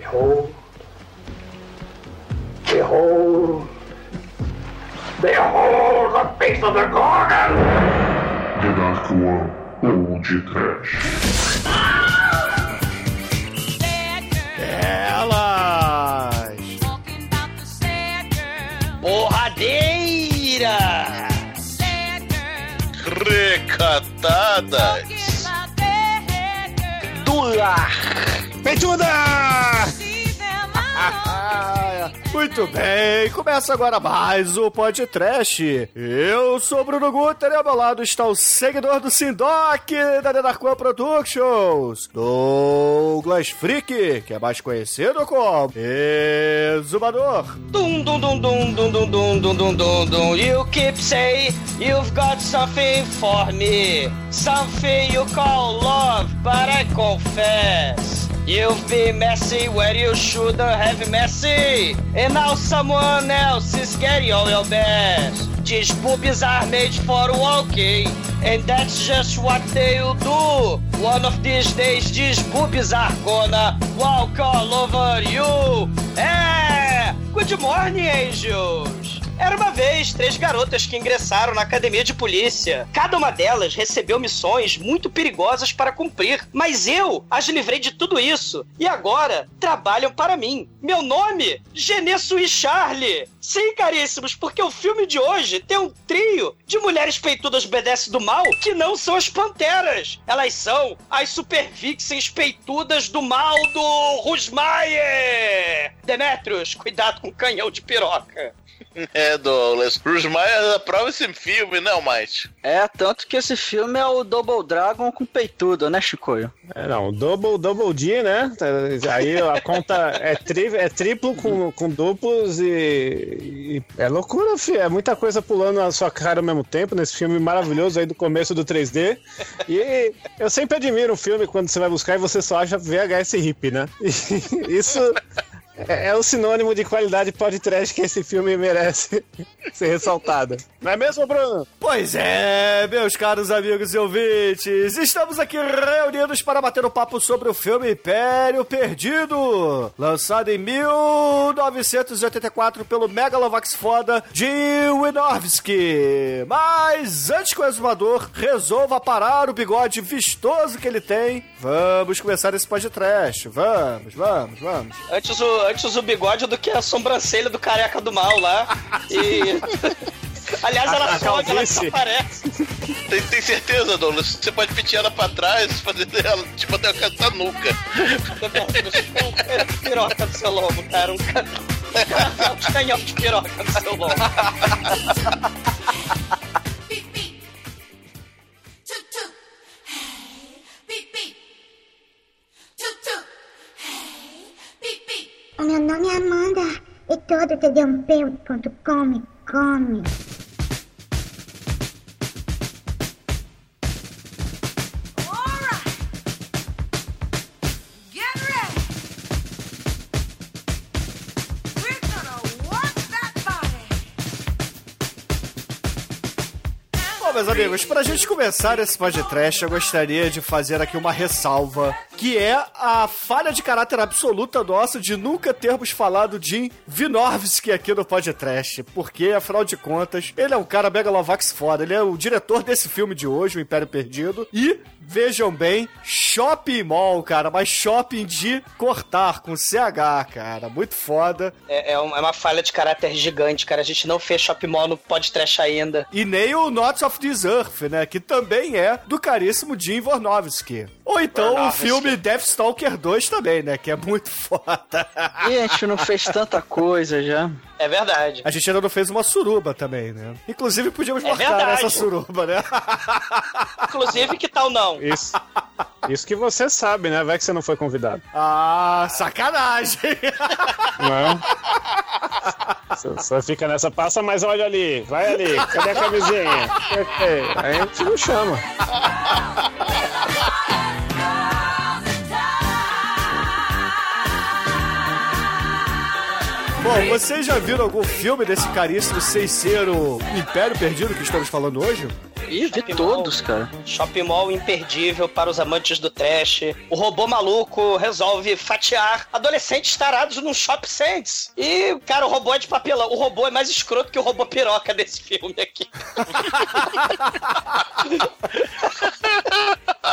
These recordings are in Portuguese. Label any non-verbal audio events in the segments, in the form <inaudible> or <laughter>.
Behold, behold, behold the face of the Gorgon! The Dark One Old Trash. Elas! Recatadas. Do ar! Peituda! Muito bem, começa agora mais o podcast. Eu sou Bruno Guter e ao meu lado está o seguidor do Sindoc da Denarcoa Productions, Douglas Freak, que é mais conhecido como Exumador. Dum dum dum dum dum dum dum dum dum dum dum. You keep saying you've got something for me, something you call love, but I confess. You've been messy where you shouldn't have messy. And now someone else is getting all your best. These boobies are made for walking. And that's just what they'll do. One of these days, these boobies are gonna walk all over you. É! Good morning, angels! Era uma vez três garotas que ingressaram na academia de polícia. Cada uma delas recebeu missões muito perigosas para cumprir, mas eu as livrei de tudo isso e agora trabalham para mim. Meu nome? Genesso e Charlie. Sim, caríssimos, porque o filme de hoje tem um trio de mulheres peitudas obedece do mal que não são as panteras. Elas são as super vixens peitudas do mal do Rusmaier. Demetrius, cuidado com o canhão de piroca. <laughs> É, Douglas. Bruce Myers aprova esse filme, não, mais. É, tanto que esse filme é o Double Dragon com peitudo, né, Chicoio? É, não, double, double D, né? Aí a conta é, tri, é triplo com, com duplos e, e É loucura, filho. É muita coisa pulando na sua cara ao mesmo tempo, nesse filme maravilhoso aí do começo do 3D. E eu sempre admiro um filme quando você vai buscar e você só acha VHS hip, né? E <laughs> isso é, é o sinônimo de qualidade podcast que esse filme merece <laughs> ser ressaltada. Não é mesmo, Bruno? Pois é, meus caros amigos e ouvintes, estamos aqui reunidos para bater um papo sobre o filme Império Perdido, lançado em 1984 pelo Megalovax foda Jim Wynorski. Mas antes que o exumador resolva parar o bigode vistoso que ele tem, vamos começar esse podcast. Vamos, vamos, vamos. Antes o, antes o bigode do que a sobrancelha do careca do mal lá. E. <laughs> Aliás, ela sobe, ela desaparece. Tem, tem certeza, Douglas? Você pode pedir ela pra trás, fazer ela, tipo, até a nuca. Um piroca do seu lobo, cara. Um ca- <laughs> um canhão de piroca do seu lobo. Todo td1p.com me come. Meus amigos, pra gente começar esse podcast, eu gostaria de fazer aqui uma ressalva, que é a falha de caráter absoluta nossa de nunca termos falado de Vinorvski aqui no podcast, porque, afinal de contas, ele é um cara megalovax foda, ele é o diretor desse filme de hoje, O Império Perdido, e, vejam bem, shopping mall, cara, mas shopping de cortar, com CH, cara, muito foda. É, é é uma falha de caráter gigante, cara. A gente não fez Shop Mall no podcast ainda. E nem o Knots of This Earth, né? Que também é do caríssimo Jim Vornovsky. Ou então o filme Deathstalker 2 também, né? Que é muito <laughs> foda. E a gente não fez tanta coisa já. É verdade. A gente ainda não fez uma suruba também, né? Inclusive podíamos É marcar verdade. essa suruba, né? Inclusive, que tal não? Isso. Isso que você sabe, né? Vai que você não foi convidado. ah, sacanagem! Não. Você- Você fica nessa, passa, mas olha ali, vai ali, cadê a camisinha? Aí a gente não chama. Bom, vocês já viram algum filme desse caríssimo sem ser o Império Perdido que estamos falando hoje? Ih, vi Shopping todos, cara. Shopping Mall imperdível para os amantes do trash. O robô maluco resolve fatiar adolescentes tarados num shopping Sands. E, cara, o robô é de papelão. O robô é mais escroto que o robô piroca desse filme aqui. <laughs>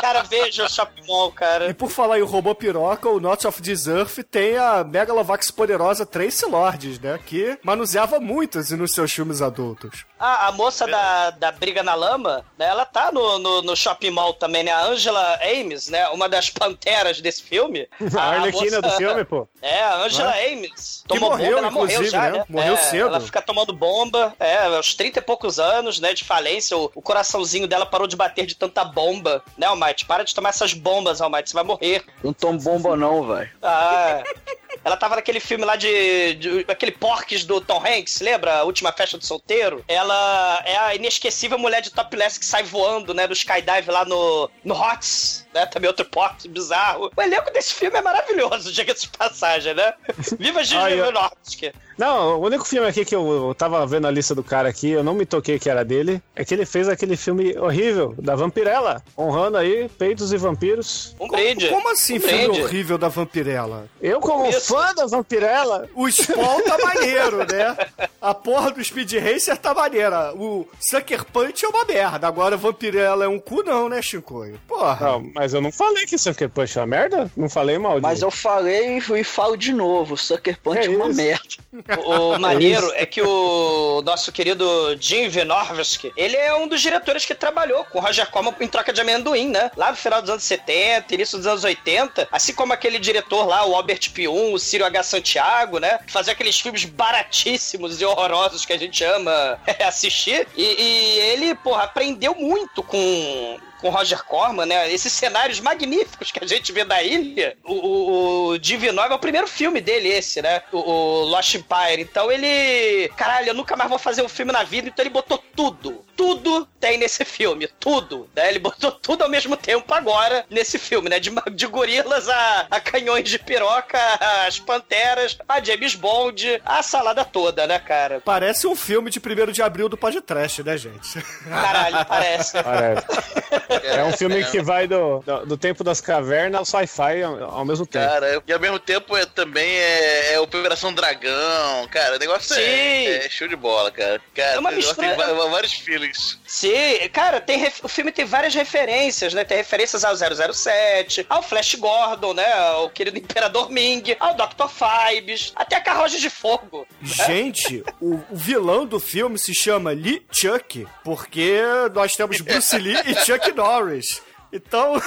cara, veja o Shopping Mall, E cara. por falar em robô piroca, o Not of Earth tem a Megalovax poderosa Tracy Lords, né? Que manuseava muitas nos seus filmes adultos. Ah, a moça da, da Briga na Lama, né, ela tá no, no, no Shopping Mall também, né? A Angela Ames, né? Uma das panteras desse filme. <laughs> A Arlequina do filme, pô. <laughs> É, a Angela Ames. Que Tomou morreu, bomba, ela morreu inclusive, já, né? né? Morreu É, cedo. Ela fica tomando bomba, é, aos 30 e poucos anos, né, de falência. O, o coraçãozinho dela parou de bater de tanta bomba. Né, Almighty? Para de tomar essas bombas, Almighty, você vai morrer. Não tomo bomba não, velho. Ah, <laughs> ela tava naquele filme lá de, de- aquele Porques do Tom Hanks, lembra? A última festa do solteiro. Ela é a inesquecível mulher de topless que sai voando, né, do skydive lá no, no Hots, né? Também outro porte bizarro. O elenco desse filme é maravilhoso, <laughs> diga-se de passagem, né? Viva Gigi Vinovsky. Não, o único filme aqui que eu, eu tava vendo a lista do cara aqui, eu não me toquei que era dele, é que ele fez aquele filme horrível, da Vampirella, honrando aí peitos e vampiros. Um brinde. Como assim, um filme brinde. horrível da Vampirella? Eu, como Isso. fã da Vampirella, O Spawn tá maneiro, né? A porra do Speed Racer tá maneira. O Sucker Punch é uma merda. Agora Vampirella é um cu, não, né, Chicoio? Porra. Não, mas eu não falei que Sucker Punch é uma merda? Não falei mal Mas eu falei e falo de novo. Sucker Punch É é uma isso. merda. O, <laughs> o maneiro é que o nosso querido Jim Wynorski, ele é um dos diretores que trabalhou com o Roger Corman em troca de amendoim, né? Lá no final dos anos 70, início dos anos 80, assim como aquele diretor lá, o Albert Pium, o Círio H. Santiago, né? Que fazia aqueles filmes baratíssimos e horrorosos que a gente ama <laughs> assistir. E, e ele, porra, aprendeu muito com com Roger Corman, né? Esses cenários magníficos que a gente vê da ilha. O, o, o Divinov é o primeiro filme dele, esse, né? O, o Lost Empire. Então ele. Caralho, eu nunca mais vou fazer um filme na vida, então ele botou tudo. Tudo tem nesse filme. Tudo. Né? Ele botou tudo ao mesmo tempo agora nesse filme, né? De, de gorilas a, a canhões de piroca, as panteras, a James Bond, a salada toda, né, cara? Parece um filme de 1 de abril do podcast, né, gente? Caralho, parece. Parece. <laughs> É um filme que vai do, do, do tempo das cavernas ao sci-fi ao, ao mesmo tempo. Cara, e ao mesmo tempo é, também é, é Operação Dragão, cara, o negócio Sim. é, é show de bola, cara. Cara, É uma o negócio mistura- tem vários feelings. Sim, cara, tem ref- o filme tem várias referências, né? Tem referências ao 007, ao Flash Gordon, né? Ao querido Imperador Ming, ao Dr. Fibes, até a Carroja de Fogo. Gente, o, o vilão do filme se chama Lee Chuck, porque nós temos Bruce Lee e Chuck Norris. Então. <laughs>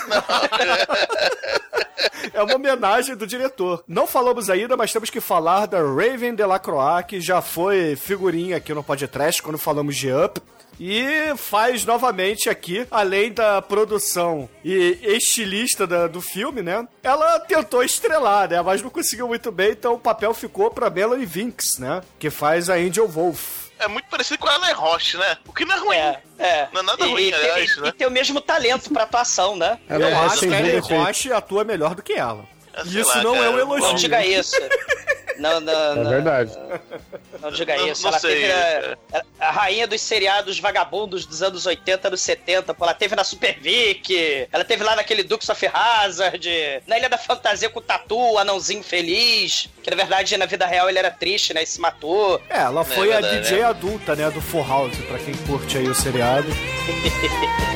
é uma homenagem do diretor. Não falamos ainda, mas temos que falar da Raven Delacroix, que já foi figurinha aqui no podcast quando falamos de Up. E faz novamente aqui, além da produção e estilista da- do filme, né? Ela tentou estrelar, né? Mas não conseguiu muito bem, então o papel ficou pra Melanie Vinks, né? Que faz a Angel Wolf. É muito parecido com a Ellen Roche, né? O que não é ruim. É, é. Não é nada E- ruim, e, aliás, e, né? e tem o mesmo talento pra atuação, né? Ela Eu é acho que a Ellen. Roche atua melhor do que ela. É, Isso lá, não é um cara. elogio. Não diga isso. <laughs> Não, não, É não, verdade. Não diga Não- isso. não ela sei, teve a, a rainha dos seriados vagabundos dos anos 80, anos 70. Pô, ela teve na Super Vic, ela teve lá naquele Dukes of Hazard, na Ilha da Fantasia com o Tatu, o anãozinho feliz. Que na verdade na vida real ele era triste, né? E se matou. É, ela foi a verdade, DJ né? adulta, né, do Full House, pra quem curte aí o seriado. <laughs>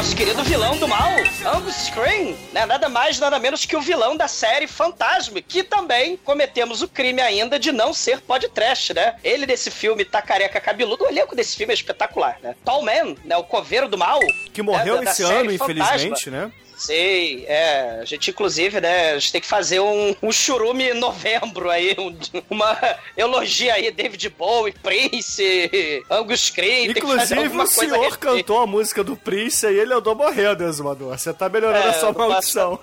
Nosso querido vilão do mal, Angus Screen, né? Nada mais, nada menos que o vilão da série Fantasma, que também cometemos o crime ainda de não ser podcast, né? Ele desse filme tá careca cabeludo, o elenco desse filme é espetacular, né? Tall Man, né? O coveiro do mal. Que morreu né? Da- esse ano, Fantasma. infelizmente, né? Sei, é. A gente, inclusive, né, a gente tem que fazer um, um churume em novembro aí, um- uma elogia aí, David Bowie, Prince, Angus Screen, tem que fazer Inclusive, o senhor cantou a música do Prince e ele andou morrendo, Exumador. Você tá melhorando É, a sua não maldição.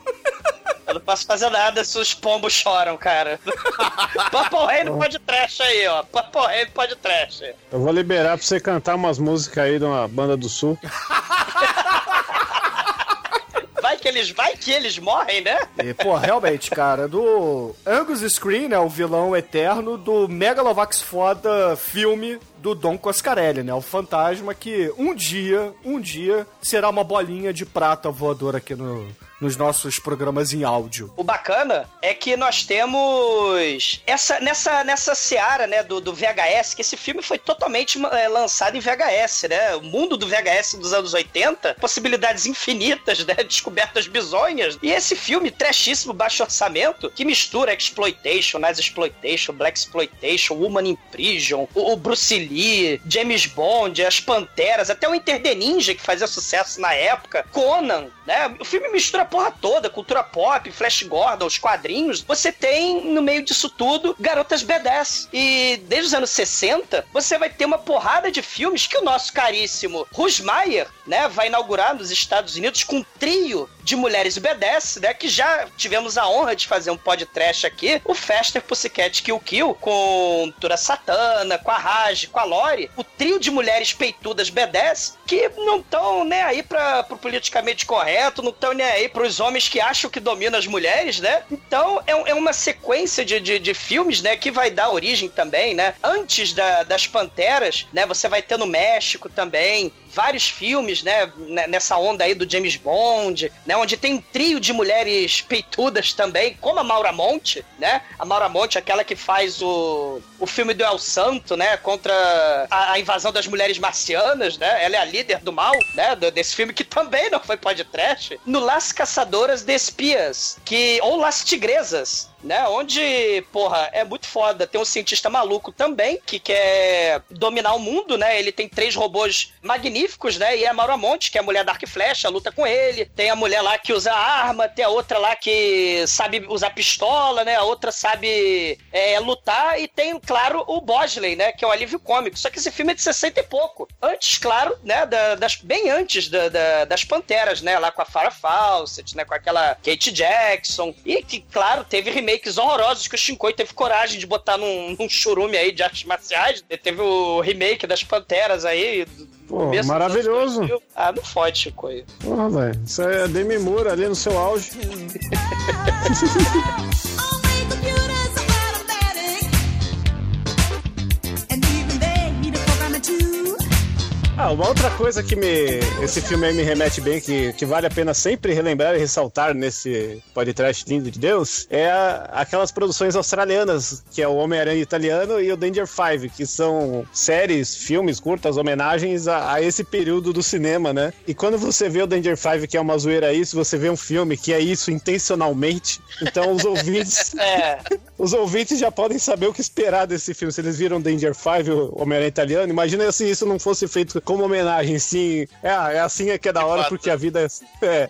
Eu não posso fazer nada se os pombos choram, cara. Purple Rain no pode trash aí, ó. Rain no pode trash. Eu vou liberar pra você cantar umas músicas aí de uma banda do sul. <laughs> Vai que eles. Vai que eles morrem, né? E, pô, realmente, cara, do Angus Screen, né, o vilão eterno do Megalovax foda filme do Dom Coscarelli, né, o fantasma que um dia, um dia, será uma bolinha de prata voadora aqui no, nos nossos programas em áudio. O bacana é que nós temos essa nessa nessa seara, né, do, do VHS, que esse filme foi totalmente é, lançado em VHS, né? O mundo do VHS dos anos 80, possibilidades infinitas, <laughs> né, descobertas bizonhas. E esse filme trashíssimo, baixo orçamento, que mistura exploitation, nice exploitation, black exploitation, woman in prison, o, o Bruce Lee, James Bond, as Panteras, até o Enter the Ninja que fazia sucesso na época, Conan, né? O filme mistura porra toda, cultura pop, Flash Gordon, os quadrinhos. Você tem no meio disso tudo garotas B10. E desde os anos 60, você vai ter uma porrada de filmes que o nosso caríssimo Rusmaier, né, vai inaugurar nos Estados Unidos com um trio de mulheres B10, né, que já tivemos a honra de fazer um podcast aqui, o Faster Pussycat Kill Kill, com Tura Satana, com a Raj, com a Lori, o trio de mulheres peitudas B10 que não estão nem aí para pro politicamente correto, não estão nem aí pros homens que acham que dominam as mulheres, né? Então é, é uma sequência de, de, de, filmes, né, que vai dar origem também, né? Antes da, das Panteras, né, você vai ter no México também, vários filmes, né, nessa onda aí do James Bond, né, onde tem um trio de mulheres peitudas também, como a Maura Monte, né? A Maura Monte, aquela que faz o, o filme do El Santo, né, contra a, a invasão das mulheres marcianas, né? Ela é a líder do mal, né, desse filme que também não foi podcast. No Las Caçadoras de Espias, que ou Las Tigresas, né? Onde, porra, é muito foda. Tem um cientista maluco também que quer dominar o mundo, né? Ele tem três robôs magníficos, né? E é a Maura Monte, que é a mulher Dark Flecha, luta com ele. Tem a mulher lá que usa arma, tem a outra lá que sabe usar pistola, né? A outra sabe é, lutar. E tem, claro, o Bosley, né? Que é um alívio cômico. Só que esse filme é de 60 e pouco. Antes, claro, né? Da, das, bem antes da, da, das Panteras, né? Lá com a Farrah Fawcett, né? Com aquela Kate Jackson. E que, claro, teve remakes horrorosos que o Shinkoi teve coragem de botar num, num churume aí de artes marciais. Ele teve o remake das Panteras aí. Pô, maravilhoso. Ah, não fode, Shinkoi. Porra, velho. Isso é Demi Moore ali no seu auge. <laughs> Ah, uma outra coisa que me esse filme aí me remete bem, que, que vale a pena sempre relembrar e ressaltar nesse podcast lindo de Deus, é a, aquelas produções australianas, que é o Homem-Aranha italiano e o Danger Five, que são séries, filmes, curtas, homenagens a, a, esse período do cinema, né? E quando você vê o Danger Five, que é uma zoeira isso, você vê um filme que é isso intencionalmente, então os ouvintes... <laughs> é. Os ouvintes já podem saber o que esperar desse filme. Se eles viram Danger Five, o Homem-Aranha italiano, imagina se isso não fosse feito como homenagem, sim. É, é assim é que é da hora, porque a vida é. <laughs> é.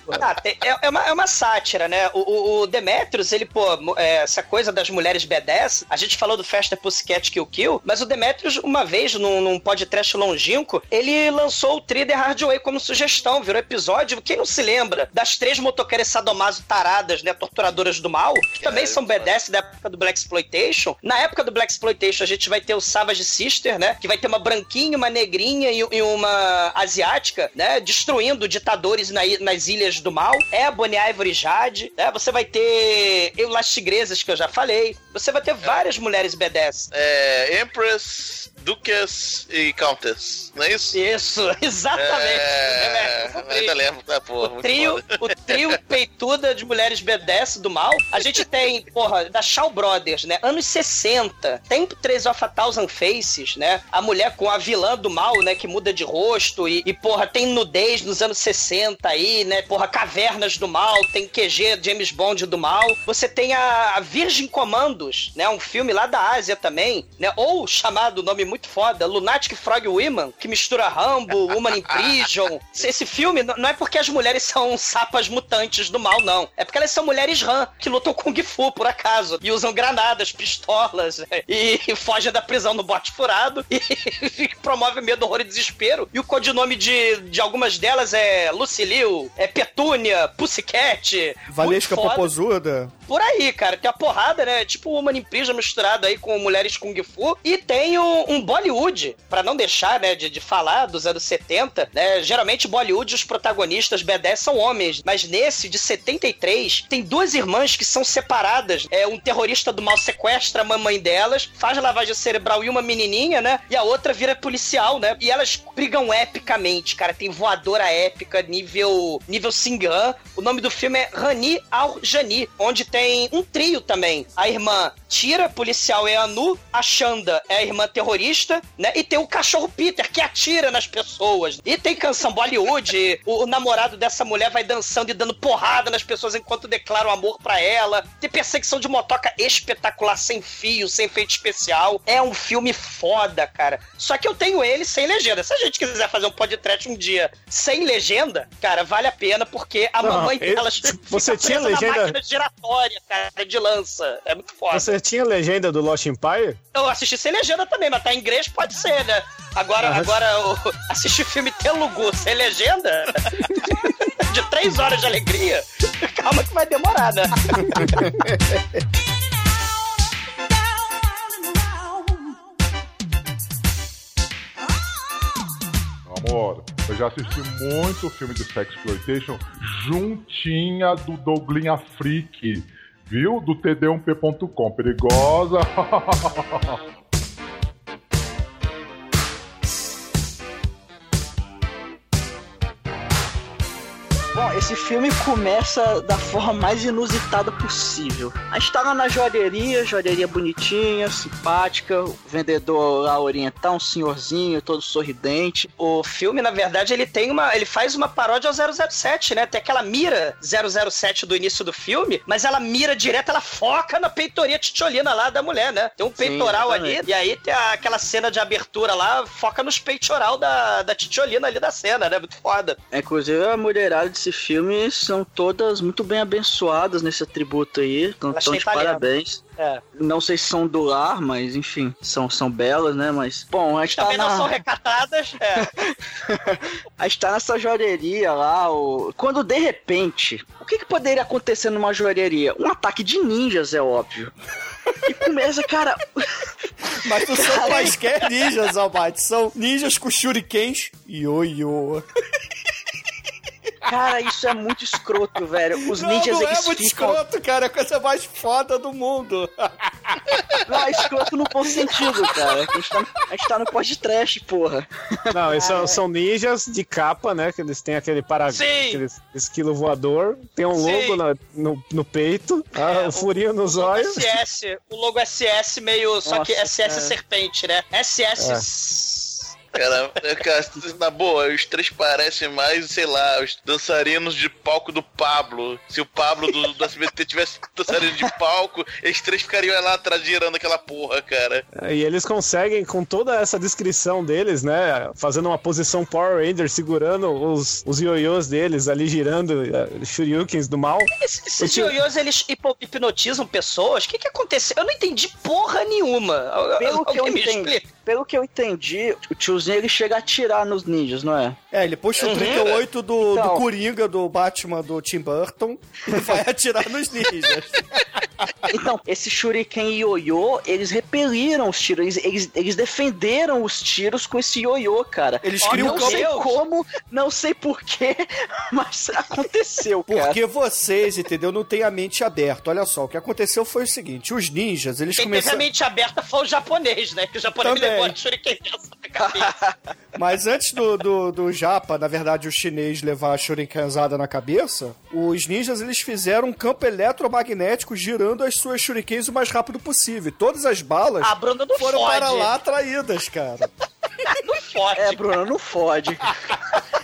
<laughs> Ah, tem, é, é, uma, é uma sátira, né? O, o, o Demetrius, ele, pô, é, essa coisa das mulheres B10, a gente falou do Festa Pussycat Kill Kill, mas o Demetrius, uma vez, num, num podcast longínquo, ele lançou o Thriller Hardway como sugestão, virou episódio. Quem não se lembra das três motoqueiras sadomaso taradas, né? Torturadoras do mal, que também são B10 da época do Black Exploitation. Na época do Black Exploitation, a gente vai ter o Savage Sister, né? Que vai ter uma branquinha, uma negrinha e, e uma asiática, né? Destruindo ditadores na, nas ilhas do mal. É a Bonnie Ivory Jade, né? Você vai ter eu Las Tigresas, que eu já falei. Você vai ter várias mulheres B10. É, Empress, Duchess e Countess, não é isso? Isso, <laughs> exatamente. É, É, ainda lembro, tá, porra, o trio, foda. o trio <laughs> peituda de mulheres B10 do mal. A gente tem, porra, da Shaw Brothers, né? Anos 60. Tem Três of a Thousand Faces, né? A mulher com a vilã do mal, né? Que muda de rosto e, e, porra, tem nudez nos anos 60 aí, né? Porra, Cavernas do Mal, tem QG James Bond do mal. Você tem a, a Virgin Commandos, né? Um filme lá da Ásia também, né? Ou chamado, nome muito foda, Lunatic Frog Women, que mistura Rambo, Woman in Prison. <laughs> Esse filme não é porque as mulheres são sapas mutantes do mal, não. É porque elas são mulheres rã, que lutam Kung Fu, por acaso, e usam granadas, pistolas, né? e fogem da prisão no bote furado, <laughs> e promove medo, horror e desespero. E o codinome de, de algumas delas é Lucilio, é Petúnia, Pussycat. Valesca. Popozuda. por aí, cara. Tem a porrada, né? Tipo o Woman in Prison misturado aí com mulheres Kung Fu. E tem um, um Bollywood, pra não deixar, né, de, de falar dos anos 70, né? Geralmente Bollywood, os protagonistas B10 são homens. Mas nesse, de 73, tem duas irmãs que são separadas. É, um terrorista do mal sequestra a mamãe delas, faz lavagem cerebral e uma menininha, né? E a outra vira policial, né? E elas brigam epicamente, cara. Tem voadora épica, nível nível Singan. O nome do filme é Rani Al Jani, onde tem um trio também. A irmã Tira, policial, é a Nu. A Xanda é a irmã terrorista, né? E tem o cachorro Peter, que atira nas pessoas. E tem canção Bollywood. o, o namorado dessa mulher vai dançando e dando porrada nas pessoas enquanto declara o amor pra ela. Tem perseguição de motoca espetacular, sem fio, sem efeito especial. É um filme foda, cara. Só que eu tenho ele sem legenda. Se a gente quiser fazer um podcast um dia sem legenda, cara, vale a pena, porque a Não, mamãe ele- dela você tinha legenda- máquina giratória, cara, de lança. É muito foda. Você tinha legenda do Lost Empire? Eu assisti sem legenda também, mas tá em inglês, pode ser, né? Agora, Aham. agora o- assistir filme Telugu sem legenda, <laughs> de três horas de alegria, calma que vai demorar, né? Amor, eu já assisti muito filme de Sexploitation juntinha do Douglinha Freak, viu? Do td1p.com. Perigosa. <laughs> esse filme começa da forma mais inusitada possível. A gente tá lá na joalheria, joalheria bonitinha, simpática, o vendedor lá oriental, um senhorzinho, todo sorridente. O filme, na verdade, ele tem uma. Ele faz uma paródia ao 007, né? Tem aquela mira 007 do início do filme, mas ela mira direto, ela foca na peitoria titiolina lá da mulher, né? Tem um peitoral ali, exatamente. e aí tem aquela cena de abertura lá, foca nos peitoral da, da titiolina ali da cena, né? Muito foda. É, Inclusive, a mulherada desse filme são todas muito bem abençoadas nesse atributo aí. Então, estão de parabéns. É. Não sei se são do lar, mas enfim, são, são belas, né? Mas, bom, a gente tá Também não na... são recatadas. <laughs> É. A gente tá nessa joalheria lá, o... quando de repente, o que, que poderia acontecer numa joalheria? Um ataque de ninjas, é óbvio. E começa, cara. <laughs> Mas não são quaisquer ninjas, Albate. São ninjas com shurikens e ioiô. Cara, isso é muito escroto, velho. Os Não, ninjas não é eles muito ficam. escroto, cara. É a coisa mais foda do mundo. Não, é escroto no bom sentido, cara. A gente tá, a gente tá no podcast, porra. Não, eles são, são ninjas de capa, né? Que eles têm aquele para Sim. aquele esquilo voador, tem um Sim. logo na- no, no peito, ah, É, um furinho nos O logo olhos. SS, o logo SS meio. Só que Nossa, SS cara. serpente, né? SS. É, cara, na boa, os três parecem mais, sei lá, os dançarinos de palco do Pablo. Se o Pablo do, do SBT tivesse dançarino de palco, esses três ficariam lá atrás girando aquela porra, cara. E eles conseguem, com toda essa descrição deles, né? Fazendo uma posição Power Ranger, segurando os, os ioiôs deles ali girando, uh, shurikens do mal. Esses, esses ioiôs, eles hipnotizam pessoas? O que que aconteceu? Eu não entendi porra nenhuma. Pelo que eu Alguém me entendi, explica? Pelo que eu entendi, o tiozinho ele chega a atirar nos ninjas, não é? É, ele puxa o Uhum. 38 do, do Então. Coringa, do Batman, do Tim Burton, e <laughs> vai atirar nos ninjas. Então, esse Shuriken e Yoyo, eles repeliram os tiros, eles, eles, eles defenderam os tiros com esse Yoyo, cara. Eles Ó, criam não sei como, não sei porquê, <laughs> mas aconteceu, cara. Porque vocês, entendeu, não têm a mente aberta. Olha só, o que aconteceu foi o seguinte: os ninjas, eles Quem teve a começaram. mente aberta foi o japonês, né? Que o japonês Também. Shuriken. <laughs> Mas antes do, do, do Japa, na verdade, o chinês levar a shurikenzada na cabeça, os ninjas eles fizeram um campo eletromagnético girando as suas shurikens o mais rápido possível. E todas as balas A Bruna não foram fode. para lá atraídas, cara. <laughs> Não fode. É, Bruno, não fode.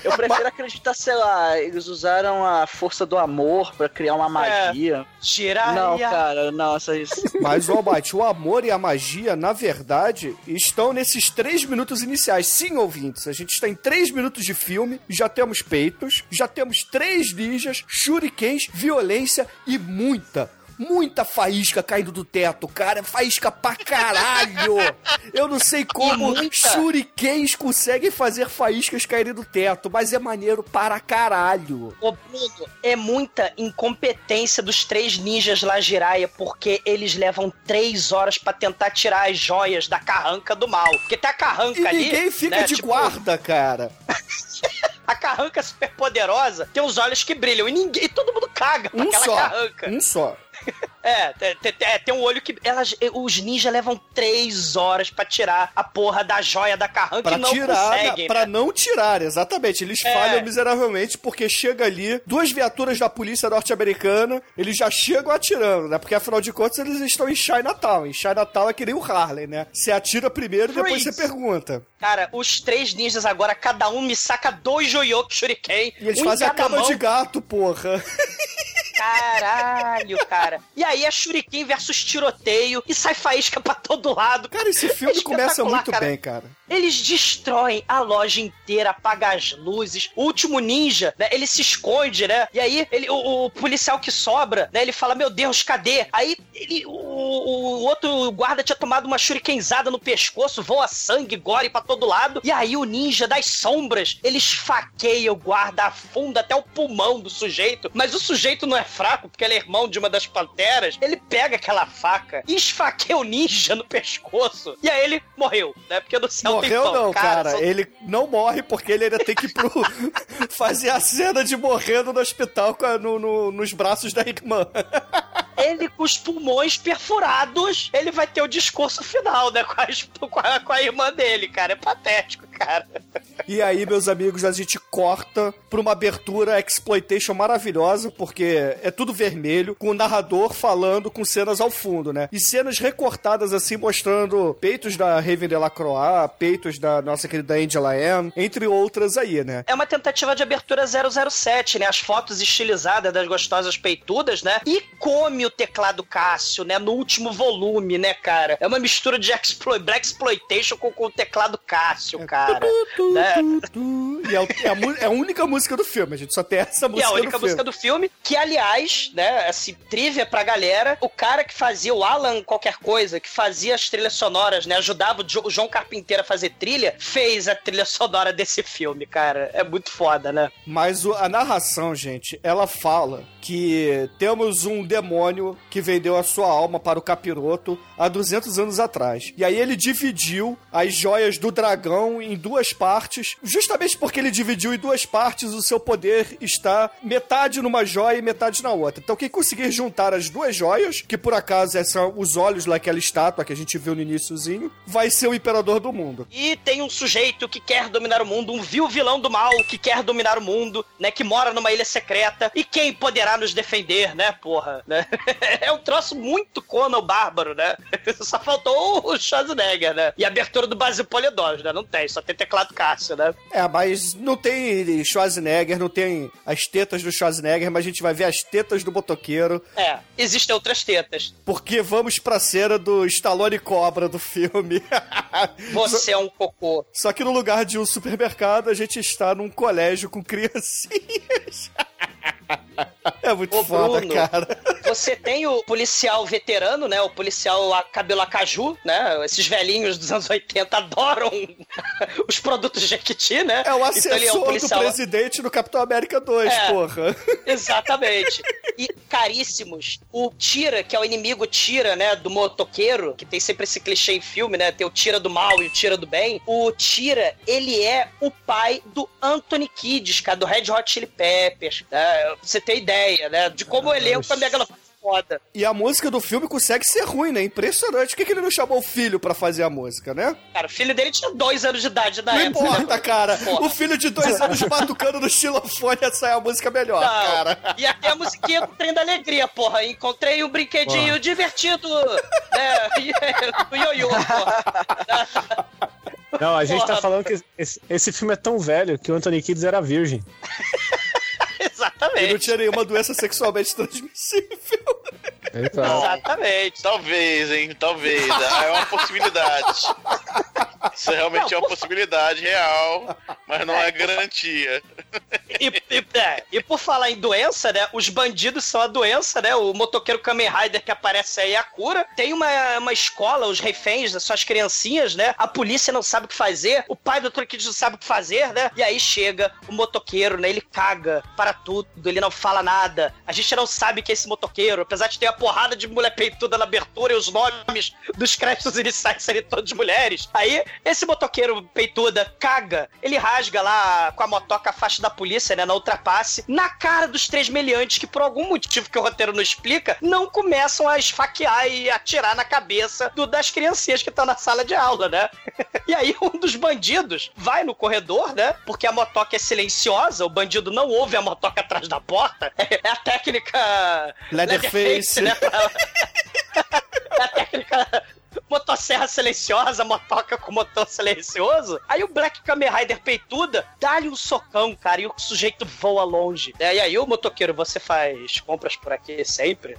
Eu <laughs> prefiro acreditar, sei lá, eles usaram a força do amor pra criar uma magia. Jiraiya. Não, cara, nossa, isso. Mas, Albate, o amor e a magia, na verdade, estão nesses três minutos iniciais. Sim, ouvintes, a gente está em três minutos de filme, já temos peitos, já temos três ninjas, shurikens, violência e muita, muita faísca caindo do teto, cara. Faísca pra caralho. Eu não sei como shurikens conseguem fazer faíscas caírem do teto, mas é maneiro para caralho. Ô, Bruno, é muita incompetência dos três ninjas lá Jiraiya, porque eles levam três horas pra tentar tirar as joias da carranca do mal. Porque tem a carranca E ali. ninguém fica né, de tipo, guarda, cara. <laughs> A carranca super poderosa tem os olhos que brilham e ninguém. E todo mundo caga pra Um aquela só. carranca. Um só. É, tem, tem- tem- um olho que. Elas, os ninjas levam três horas pra tirar a porra da joia da carranca Pra e não tirar, conseguem. pra né? não tirar, exatamente. Eles É. falham miseravelmente porque chega ali duas viaturas da polícia norte-americana, eles já chegam atirando, né? Porque afinal de contas eles estão em Chinatown. Em Chinatown é que nem o Harley, né? Você atira primeiro e depois você pergunta. Cara, os três ninjas agora, cada um me saca dois Joyoki Shuriken. E eles um em fazem a cama mão. de gato, porra. <laughs> Caralho, cara. E aí é Shuriken versus tiroteio e sai faísca pra todo lado. Cara, esse filme É começa muito cara. bem, cara. Eles destroem a loja inteira, apagam as luzes. O último ninja, né? Ele se esconde, né? E aí, ele, o, o policial que sobra, né? Ele fala: Meu Deus, cadê? Aí ele, o, o outro guarda tinha tomado uma shurikenzada no pescoço, voa sangue, gore pra todo lado. E aí o ninja das sombras, ele esfaqueia o guarda, afunda até o pulmão do sujeito. Mas o sujeito não é fraco, porque ele é irmão de uma das panteras. Ele pega aquela faca e esfaqueia o ninja no pescoço. E aí ele morreu, né? Porque no céu tem Morreu pão. não, cara. são- Ele não morre porque ele ainda tem que ir pro... <laughs> fazer a cena de morrendo no hospital a- no- no- nos braços da irmã. Ele com os pulmões perfurados, ele vai ter o discurso final, né? Com a, com a, com a irmã dele, cara. É patético, cara. E aí, meus amigos, a gente corta pra uma abertura exploitation maravilhosa, porque é tudo vermelho, com o narrador falando com cenas ao fundo, né? E cenas recortadas assim, mostrando peitos da Raven Delacroix, peitos da nossa querida Angela Ann, entre outras aí, né? É uma tentativa de abertura 007, né? As fotos estilizadas das gostosas peitudas, né? E come o teclado Cássio, né? No último volume, né, cara? É uma mistura de explo Black Exploitation com, com o teclado Cássio, cara. Né? E é, é a, é a única música do filme, a gente só tem essa E música a única do música filme. do filme, que aliás, né, assim, trivia pra galera, o cara que fazia o Alan qualquer coisa, que fazia as trilhas sonoras, né, ajudava o João Carpinteiro a fazer trilha, fez a trilha <laughs> sonora desse filme, cara. É muito foda, né? Mas o- a narração, gente, ela fala que temos um demônio que vendeu a sua alma para o capiroto há 200 anos atrás. E aí ele dividiu as joias do dragão em duas partes. Justamente porque ele dividiu em duas partes, o seu poder está metade numa joia e metade na outra. Então quem conseguir juntar as duas joias, que por acaso são os olhos daquela estátua que a gente viu no iníciozinho, vai ser o imperador do mundo. E tem um sujeito que quer dominar o mundo, um vil vilão do mal que quer dominar o mundo, né? Que mora numa ilha secreta. E quem poderá nos defender, né, porra? Né? <laughs> É um troço muito Conan o Bárbaro, né? <laughs> Só faltou o Schwarzenegger, né? E a abertura do Basil Poliedon, né? Não tem, só tem teclado Cássio, né? É, mas não tem Schwarzenegger, não tem as tetas do Schwarzenegger, mas a gente vai ver as tetas do motoqueiro, É, existem outras tetas. porque vamos pra cena do Stallone Cobra do filme. <laughs> Você é um cocô. Só que no lugar de um supermercado, a gente está num colégio com criancinhas. <laughs> É muito Ô, foda, Bruno. cara. Você tem o policial veterano, né? O policial a- cabelo acaju, né? Esses velhinhos dos anos 80 adoram <laughs> os produtos Jequiti, né? É o Então ele assessor é um policial... do presidente do Capitão América 2, É. porra. <laughs> Exatamente. E caríssimos. O Tira, que é o inimigo Tira, né, do motoqueiro, que tem sempre esse clichê em filme, né, tem o Tira do mal e o Tira do bem. O Tira, ele é o pai do Anthony Kiddis, cara, do Red Hot Chili Peppers. né? Você ter ideia, né, de como o elenco é mega foda. E a música do filme consegue ser ruim, né? Impressionante. Por que, que ele não chamou o filho pra fazer a música, né? Cara, o filho dele tinha dois anos de idade na Não época. importa, né? cara. <laughs> Porra. O filho de dois anos batucando no xilofone ia sair a música melhor, Não. cara. E até a musiquinha do Trem da Alegria, porra. Encontrei um brinquedinho divertido, né? <laughs> O ioiô, porra. Não, a gente Porra. tá falando que esse, esse filme é tão velho que o Anthony Kids era virgem. <laughs> E não Exatamente. tinha nenhuma doença sexualmente transmissível. Exatamente. Talvez, hein? Talvez. É uma possibilidade. Isso realmente é uma possibilidade real, mas não é garantia. E, e- é, e por falar em doença, né? Os bandidos são a doença, né? O motoqueiro Kamen Rider que aparece aí é a cura. Tem uma, uma escola, os reféns, são as criancinhas, né? A polícia não sabe o que fazer, o pai do. Kid não sabe o que fazer, né? E aí chega o motoqueiro, né? Ele caga para tudo, ele não fala nada. A gente não sabe que é esse motoqueiro, apesar de ter a porrada de mulher peituda na abertura e os nomes dos créditos iniciais serem todos mulheres. Aí, esse motoqueiro peituda caga, ele rasga lá com a motoca a faixa da polícia, né, na ultrapasse, na cara dos três meliantes que, por algum motivo que o roteiro não explica, não começam a esfaquear e atirar na cabeça do- das criancinhas que estão na sala de aula, né? <laughs> E aí, um dos bandidos vai no corredor, né? Porque a motoca é silenciosa, o bandido não ouve a motoca atrás da porta. <laughs> É a técnica. Leatherface. né? pra- <laughs> é a técnica motosserra silenciosa, motoca com motor silencioso. Aí o Black Kamen Rider peituda dá-lhe um socão, cara, e o sujeito voa longe. né? E aí o motoqueiro, você faz compras por aqui sempre?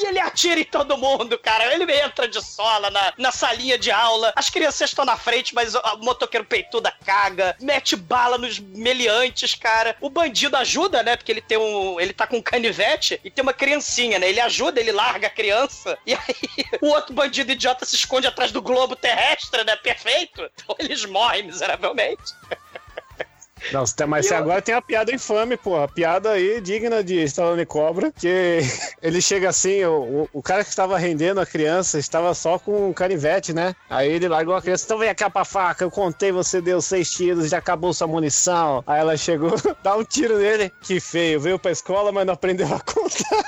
E ele atira em todo mundo, cara. Ele entra de sola na, na salinha de aula. As crianças estão na frente, mas o, motoqueiro peituda caga. Mete bala nos meliantes, cara. O bandido ajuda, né? Porque ele tem um. Ele tá com um canivete e tem uma criancinha, né? Ele ajuda, ele larga a criança. E aí <laughs> o outro bandido idiota se esconde atrás do globo terrestre, né? Perfeito. Então eles morrem miseravelmente. Não, você tem- mas você agora tem a piada infame, pô. A piada aí digna de Stallone Cobra. Que <laughs> ele chega assim, o, o, o cara que estava rendendo a criança estava só com um canivete, né? Aí ele largou a criança. Então vem cá pra faca, eu contei, você deu seis tiros, já acabou sua munição. Aí ela chegou, <laughs> dá um tiro nele. Que feio, veio pra escola, mas não aprendeu a contar.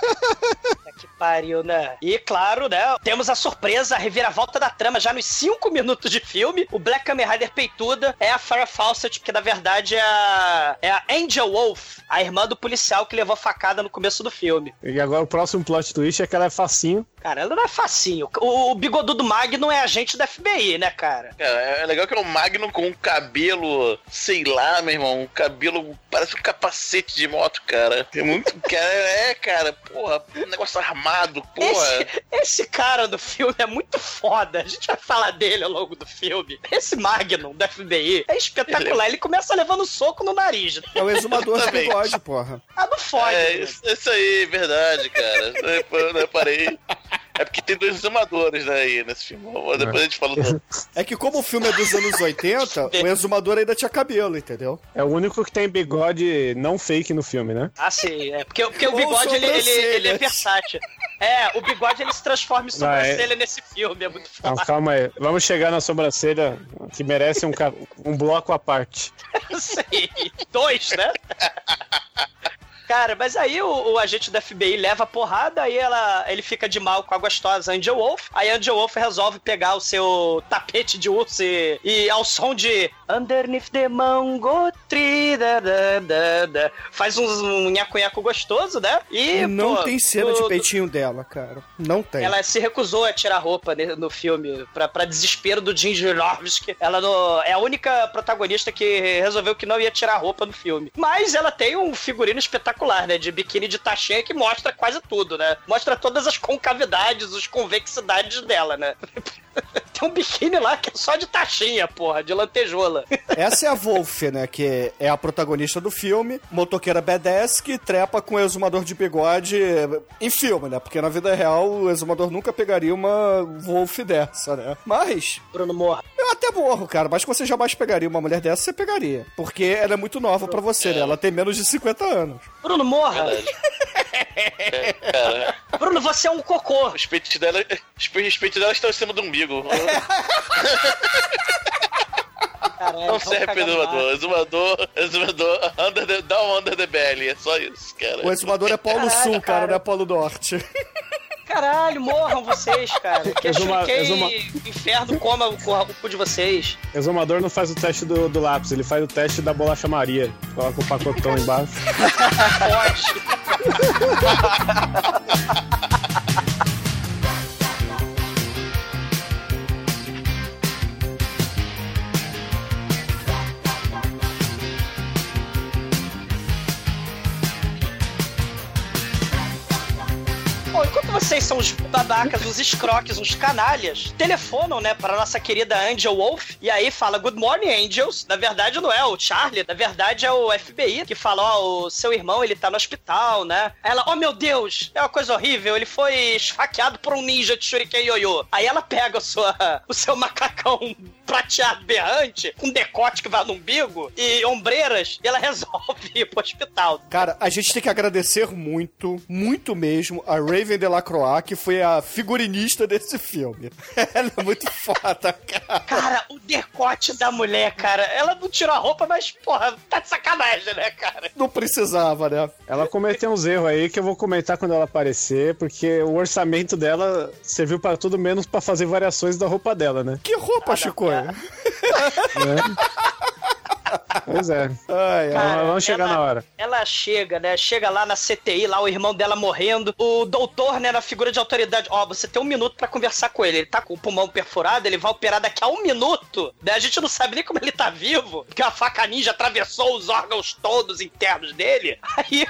<laughs> Que pariu, né? E claro, né? Temos a surpresa, a reviravolta da trama já nos cinco minutos de filme. O Black Kamen Rider peituda é a Farrah Fawcett, que na verdade é a, é a Angel Wolf, a irmã do policial que levou a facada no começo do filme. E agora o próximo plot twist é que ela é facinho. Cara, ela não é facinho. O, o bigodudo Magno é agente da FBI, né, cara? Cara, é legal que é um Magno com um cabelo, sei lá, meu irmão, um cabelo, parece um capacete de moto, cara. É muito, <laughs> cara, é, cara, porra, um negócio armado, porra. Esse, esse cara do filme é muito foda. A gente vai falar dele ao longo do filme. Esse Magnum da FBI é espetacular. Ele começa levando soco no nariz. né? É o exumador de Exatamente. bigode, porra. Ah, não fode. É, né? isso, isso aí, verdade, cara. Eu não reparei. É porque tem dois exumadores né, aí nesse filme. Depois a gente fala do... <laughs> É que como o filme é dos anos 80, <laughs> o exumador ainda tinha cabelo, entendeu? É o único que tem bigode não fake no filme, né? Ah, sim. É porque, porque o bigode ele, ele, ele é versátil. É, o bigode ele se transforma em sobrancelha nesse filme. É muito Não, foda. calma aí. Vamos chegar na sobrancelha que merece um, ca- um bloco à parte. <laughs> Sim. Dois, né? Cara, mas aí o, o agente da FBI leva a porrada, aí ela, ele fica de mal com a gostosa Angel Wolf. Aí Angel Wolf resolve pegar o seu tapete de urso e, e ao som de Underneath the Mango Tree, da, da, da, da, faz um, um nhaco-nhaco gostoso, né? E, não pô, tem cena o- de peitinho dela, cara. Não tem. Ela se recusou a tirar roupa no filme, pra, pra desespero do Jim Jarmusch. Ela no- é a única protagonista que resolveu que não ia tirar roupa no filme. Mas ela tem um figurino espetacular, né? De biquíni de tachinha que mostra quase tudo, né? Mostra todas as concavidades, as convexidades dela, né? <laughs> Tem um biquíni lá que é só de tachinha, porra, de lantejola. Essa é a Wolf, né? Que é a protagonista do filme, motoqueira badass que trepa com o exumador de bigode em filme, né? Porque na vida real o exumador nunca pegaria uma Wolf dessa, né? Mas Bruno Morra. eu até morro, cara. Mas que você jamais pegaria uma mulher dessa, você pegaria. Porque ela é muito nova pra você, né? Ela tem menos de 50 anos. Bruno Morra. Cara, <laughs> Bruno, você é um cocô. os peitos dela, os pe- os peitos dela estão em cima do umbigo. Caralho, Não serve pro exumador. Exumador, exumador, under the, down under the belly. É só isso, cara. O exumador é Polo Caralho, Sul, cara, cara. não é Polo Norte. Caralho, morram vocês, cara. <laughs> Que Exuma- que exuma- inferno coma o, co- o cu de vocês. Exumador não faz o teste do, do lápis, ele faz o teste da bolacha Maria. Coloca o pacotão embaixo. <laughs> Pode. <laughs> vocês são uns babacas, uns escroques, uns canalhas, telefonam, né, para nossa querida Angel Wolf, e aí fala, good morning, Angels. Na verdade, não é o Charlie, na verdade é o FBI, que fala, ó, o seu irmão, ele tá no hospital, né? Ela, oh meu Deus, é uma coisa horrível, ele foi esfaqueado por um ninja de Shuriken Yoyo. Aí ela pega a sua, <laughs> o seu macacão prateado berrante, com decote que vai no umbigo e ombreiras, e ela <laughs> resolve ir pro hospital. Cara, a gente tem que agradecer muito, muito mesmo, a Raven Delacroix, que foi a figurinista desse filme. <laughs> Ela é muito foda, cara. Cara, o decote da mulher, cara, ela não tirou a roupa, mas, porra, tá de sacanagem, né, cara? Não precisava, né? Ela cometeu uns erros aí que eu vou comentar quando ela aparecer, porque o orçamento dela serviu pra tudo menos pra fazer variações da roupa dela, né? Que roupa, Chico? <laughs> Pois é. Ai. Cara, vamos chegar ela- na hora. Ela chega, né? Chega lá na CTI, lá o irmão dela morrendo. O doutor, né, na figura de autoridade. Ó, você tem um minuto pra conversar com ele. Ele tá com o pulmão perfurado, ele vai operar daqui a um minuto. Né? A gente não sabe nem como ele tá vivo, porque a faca ninja atravessou os órgãos todos internos dele. Aí.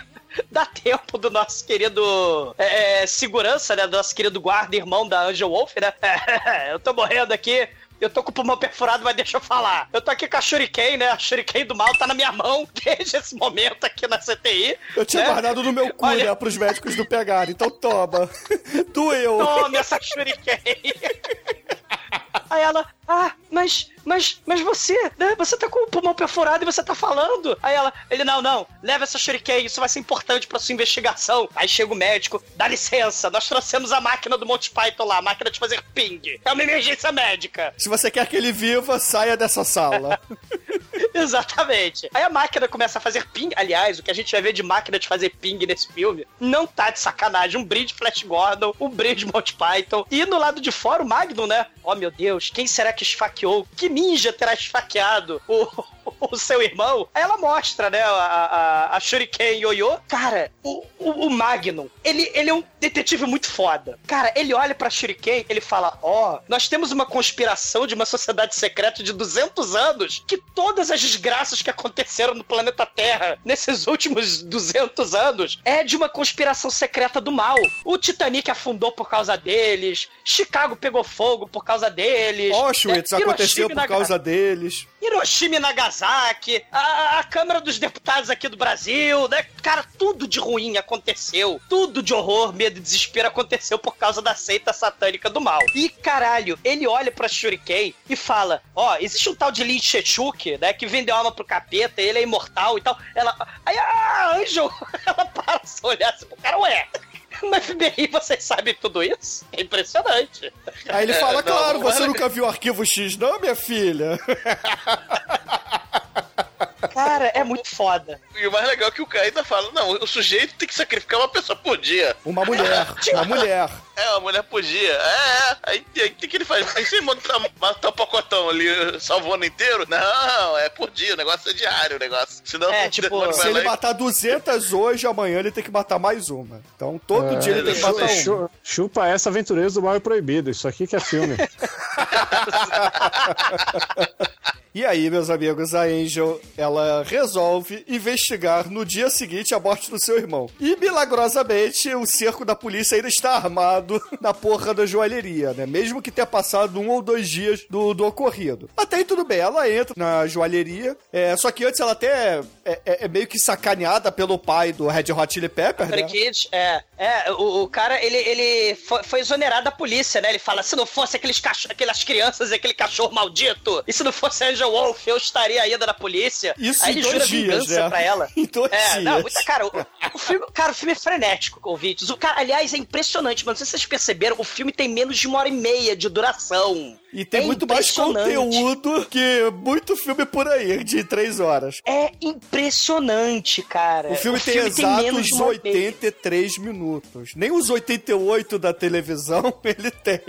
Dá tempo do nosso querido é, segurança, né? Do nosso querido guarda, irmão da Angel Wolf, né? <laughs> eu tô morrendo aqui. Eu tô com o pulmão perfurado, mas deixa eu falar. Eu tô aqui com a Shuriken, né? A Shuriken do mal tá na minha mão <laughs> desde esse momento aqui na CTI. Eu tinha né? guardado no meu cu, Olha- né? Pros médicos não pegarem. Então toma. <laughs> Doeu. Tome essa Shuriken. <laughs> Aí ela, ah, mas, mas, mas você, né? Você tá com o pulmão perfurado e você tá falando. Aí ela, ele, não, não, leva essa Shuriken, isso vai ser importante pra sua investigação. Aí chega o médico, dá licença, nós trouxemos a máquina do Monty Python lá, a máquina de fazer ping. É uma emergência médica. Se você quer que ele viva, saia dessa sala. <laughs> Exatamente. Aí a máquina começa a fazer ping. Aliás, o que a gente vai ver de máquina de fazer ping nesse filme não tá de sacanagem. Um bridge Flash Gordon, um bridge Monty Python. E no lado de fora, o Magnum, né? Meu Deus, quem será que esfaqueou? Que ninja terá esfaqueado o, <laughs> o seu irmão? Ela mostra, né? A, a, a Shuriken Yoyo. Cara, o, o, o Magnum, ele, ele é um detetive muito foda. Cara, ele olha pra Shuriken, ele fala: Ó, nós temos uma conspiração de uma sociedade secreta de 200 anos que todas as desgraças que aconteceram no planeta Terra nesses últimos 200 anos é de uma conspiração secreta do mal. O Titanic afundou por causa deles, Chicago pegou fogo por causa deles. Auschwitz né? aconteceu por causa deles. Hiroshima e Nagasaki, a, a Câmara dos Deputados aqui do Brasil, né? Cara, tudo de ruim aconteceu. Tudo de horror, medo e desespero aconteceu por causa da seita satânica do mal. E caralho, ele olha pra Shuriken e fala: Ó, existe um tal de Lin Shechuk, né? Que vendeu alma pro capeta, ele é imortal e tal. Ela. Aí a Angel, <laughs> ela para se olhar assim pro cara, ué. No FBI vocês sabem tudo isso? É impressionante. Aí ele fala, não, claro, não você vale- nunca viu o arquivo X, não, minha filha? <laughs> Cara, é muito foda. E o mais legal é que o cara ainda fala, não, o sujeito tem que sacrificar uma pessoa por dia. Uma mulher, uma mulher. É, uma mulher por dia. É, é. Aí o que, que ele faz? Aí você matar, matar o pacotão ali, salva o ano inteiro? Não, é por dia, o negócio é diário, o negócio. Senão É, tipo, Se ele lá matar 200 hoje, amanhã ele tem que matar mais uma. Então todo É, dia ele tem que matar uma. Chupa essa Aventureiros do Mal e Proibido. Isso aqui que é filme. <laughs> E aí, meus amigos, a Angel, ela resolve investigar no dia seguinte a morte do seu irmão. E, milagrosamente, o cerco da polícia ainda está armado na porra da joalheria, né? Mesmo que tenha passado um ou dois dias do, do ocorrido. Até aí tudo bem, ela entra na joalheria, é, só que antes ela até é, é- é meio que sacaneada pelo pai do Red Hot Chili Pepper, né? Kidd, é. É, o, o cara, ele, ele foi, foi exonerado da polícia, né? Ele fala, se não fosse aqueles cachorro, aquelas crianças e aquele cachorro maldito, e se não fosse a Angel Wolf, eu estaria ainda na polícia. Isso Aí ele dois jura dias, vingança né? pra ela. <laughs> Em dois é, dias. Não, muita, cara, o, o filme, cara, o filme é frenético, ouvintes. O cara, aliás, é impressionante, mano. Não sei se vocês perceberam, o filme tem menos de uma hora e meia de duração. E tem É muito mais conteúdo que muito filme por aí, de três horas. É impressionante, cara. O filme tem menos exatos e meia. 83 minutos. Nem os 88 da televisão <laughs> ele tem.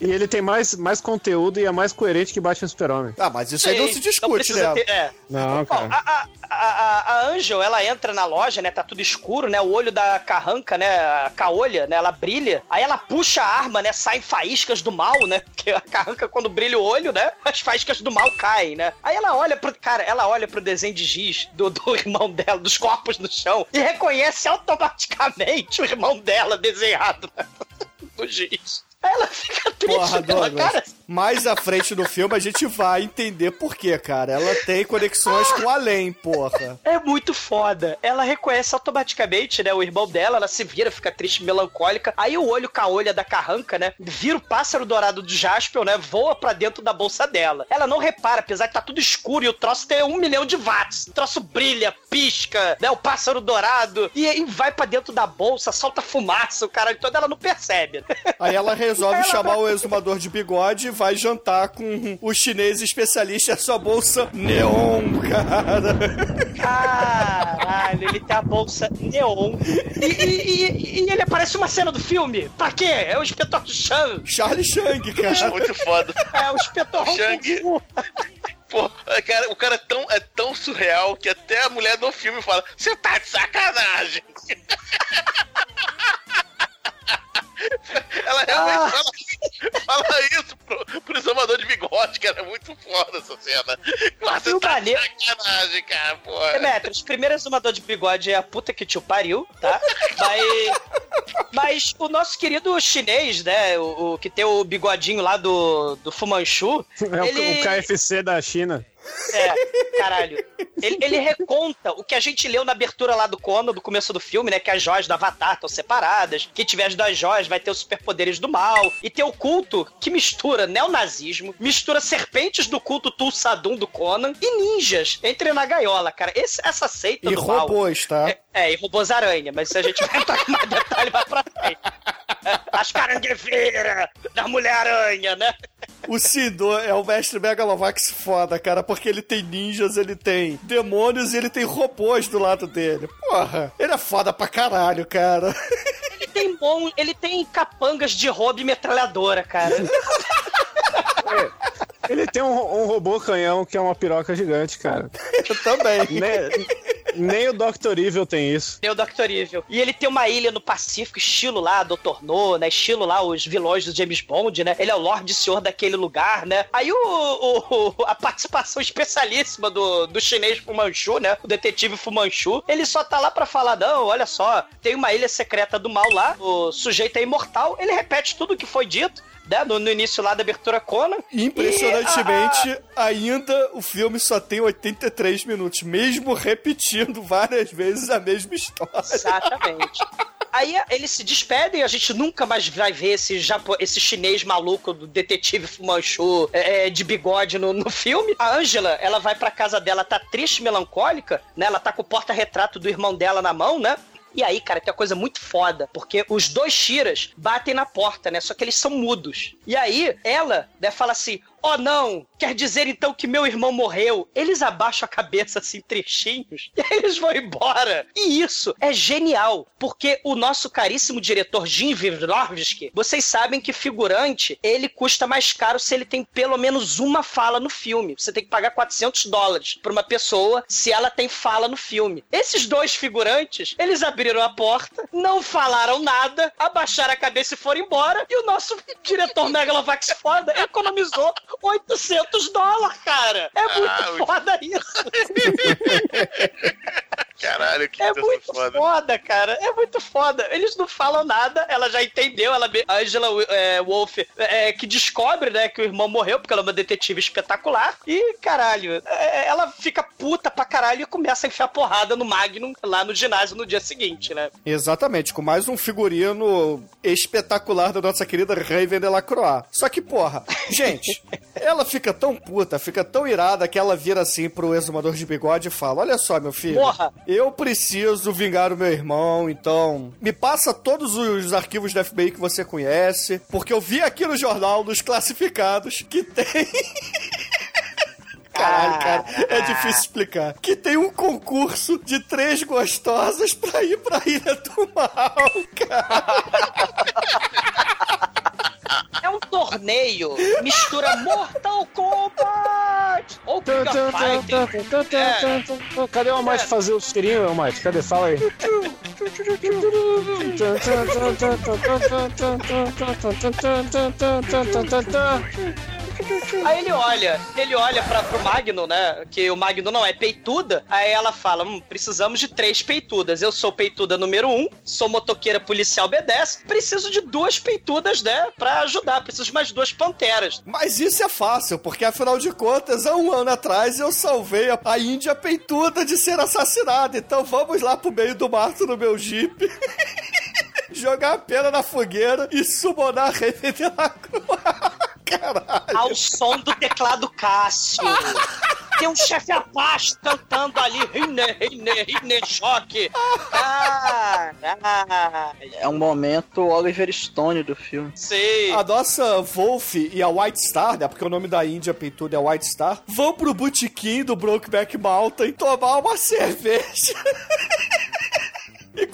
E ele tem mais, mais conteúdo e é mais coerente que Batman Super-Homem. Ah, mas isso aí não se Não discute, precisa né? ter- é. Não, Bom, cara. a, a, a, a Angel, ela entra na loja, né? Tá tudo escuro, né? O olho da carranca, né? A caolha, né? Ela brilha. Aí ela puxa a arma, né? Saem faíscas do mal, né? Porque <laughs> a carranca, quando brilha o olho, né? As faíscas do mal caem, né? Aí ela olha pro. Cara, ela olha pro desenho de giz do, do <laughs> irmão dela, dos corpos no chão, e reconhece automaticamente o irmão dela desenhado né, <laughs> no giz. Aí ela fica triste, Porra, ela, Douglas. cara. Mais à frente no filme a gente vai entender por quê, cara. Ela tem conexões com o além, porra. É muito foda. Ela reconhece automaticamente, né, o irmão dela, ela se vira, fica triste, melancólica. Aí o olho com a olha da carranca, né, vira o pássaro dourado do Jaspion, né, voa pra dentro da bolsa dela. Ela não repara, apesar que tá tudo escuro e o troço tem um milhão de watts. O troço brilha, pisca, né, o pássaro dourado, e aí vai pra dentro da bolsa, solta fumaça, o cara todo, ela não percebe. Aí ela resolve Ela chamar o exumador de bigode e vai jantar com o chinês especialista e a sua bolsa neon, cara. Caralho, ele tem a bolsa neon. E, e- e- e ele aparece uma cena do filme. Pra quê? É o inspetor Shang. Charlie Chang, cara. Muito foda. É o inspetor Shang. Pô, cara, o cara é tão, é tão surreal que até a mulher no filme fala: Você tá de sacanagem. Ela realmente fala, fala isso pro, pro examador de bigode, cara. É muito foda essa cena. Nossa, E você tá de maneiro- sacanagem, cara, pô. Demetrius, primeiro exumador de bigode é a puta que te pariu, tá? Mas, mas o nosso querido chinês, né? O, o que tem o bigodinho lá do, do Fumanchu. É o- ele... o KFC da China. É, caralho. Ele, ele reconta o que a gente leu na abertura lá do Conan, do começo do filme, né? Que as joias do Avatar estão separadas. Quem tiver as duas joias vai ter os superpoderes do mal. E tem o culto que mistura neonazismo, mistura serpentes do culto Tulsadum do Conan e ninjas. Entre na gaiola, cara. Esse- essa seita E do mal. robôs, tá? É, é, e robôs aranha, mas se a gente vai <laughs> entrar com mais detalhe, vai pra frente. É, As caranguejeiras da Mulher-Aranha, né? O Cido é o mestre Megalovax foda, cara, porque ele tem ninjas, ele tem demônios e ele tem robôs do lado dele. Porra, ele é foda pra caralho, cara. Ele tem bom, ele tem capangas de hobby metralhadora, cara. Ele tem um, um robô canhão que é uma piroca gigante, cara. Eu também. Nem, nem o Dr. Evil tem isso. Tem o Dr. Evil. E ele tem uma ilha no Pacífico, estilo lá Dr. No, né? Estilo lá os vilões do James Bond, né? Ele é o Lorde Senhor daquele lugar, né? Aí o, o- o- a participação especialíssima do, do chinês Fumanchu, né? O detetive Fumanchu, ele só tá lá pra falar, não, olha só, tem uma ilha secreta do mal lá, o sujeito é imortal, ele repete tudo o que foi dito, né? No, no início lá da abertura Conan. Impressionantemente, ainda o filme só tem 83 minutos, mesmo repetindo várias vezes a mesma história. Exatamente. Aí eles se despedem, a gente nunca mais vai ver esse, japo, esse chinês maluco do detetive Fumanchu é, é, de bigode no, no filme. A Angela, ela vai pra casa dela, tá triste, melancólica, né? Ela tá com o porta-retrato do irmão dela na mão, né? E aí, cara, tem uma coisa muito foda, porque os dois Shiras batem na porta, né? Só que eles são mudos. E aí, ela, né, fala assim: Oh não, quer dizer então que meu irmão morreu? Eles abaixam a cabeça assim, trechinhos, <laughs> e eles vão embora. E isso é genial, porque o nosso caríssimo diretor Jim Vynorski, vocês sabem que figurante, ele custa mais caro se ele tem pelo menos uma fala no filme. Você tem que pagar 400 dólares pra uma pessoa se ela tem fala no filme. Esses dois figurantes, eles abriram a porta, não falaram nada, abaixaram a cabeça e foram embora, e o nosso <laughs> diretor Megalovax foda economizou 800 dólares, cara. É muito Ah, foda isso. <laughs> <laughs> Caralho, que É muito foda. foda. cara. É muito foda. Eles não falam nada, ela já entendeu. Ela, a Angela é, Wolf, é, que descobre, né, que o irmão morreu, porque ela é uma detetive espetacular. E, caralho, é, ela fica puta pra caralho e começa a enfiar porrada no Magnum lá no ginásio no dia seguinte, né? Exatamente, com mais um figurino espetacular da nossa querida Raven Delacroix. Só que, porra, gente, <laughs> ela fica tão puta, fica tão irada que ela vira assim pro exumador de bigode e fala: Olha só, meu filho, Porra. Eu preciso vingar o meu irmão, então me passa todos os arquivos da FBI que você conhece, porque eu vi aqui no jornal, nos classificados, que tem. <laughs> Caralho, cara, é difícil explicar. Que tem um concurso de três gostosas pra ir pra Ilha do Mal, <laughs> cara. É torneio, mistura Mortal Kombat ou Fighting. É. Cadê o Almighty fazer o cheirinho, Almighty? Cadê? Fala aí. Aí ele olha, ele olha pra, pro Magno, né? Que o Magno não é peituda. Aí ela fala: hum, precisamos de três peitudas. Eu sou peituda número um, sou motoqueira policial B10. Preciso de duas peitudas, né? Pra ajudar. Preciso de mais duas panteras. Mas isso é fácil, porque afinal de contas, há um ano atrás eu salvei a, a Índia peituda de ser assassinada. Então vamos lá pro meio do mato no meu jeep. <laughs> Jogar a pena na fogueira e summonar a Raven de la <laughs> Cruz. Caralho. Ao som do teclado Cássio. Tem um chefe Apache cantando ali, Rine, Rine, Rine, choque. Caralho. É um momento Oliver Stone do filme. Sei. A nossa Wolf e a White Star, né? Porque o nome da Índia peituda é White Star, vão pro botequim do Brokeback Mountain tomar uma cerveja.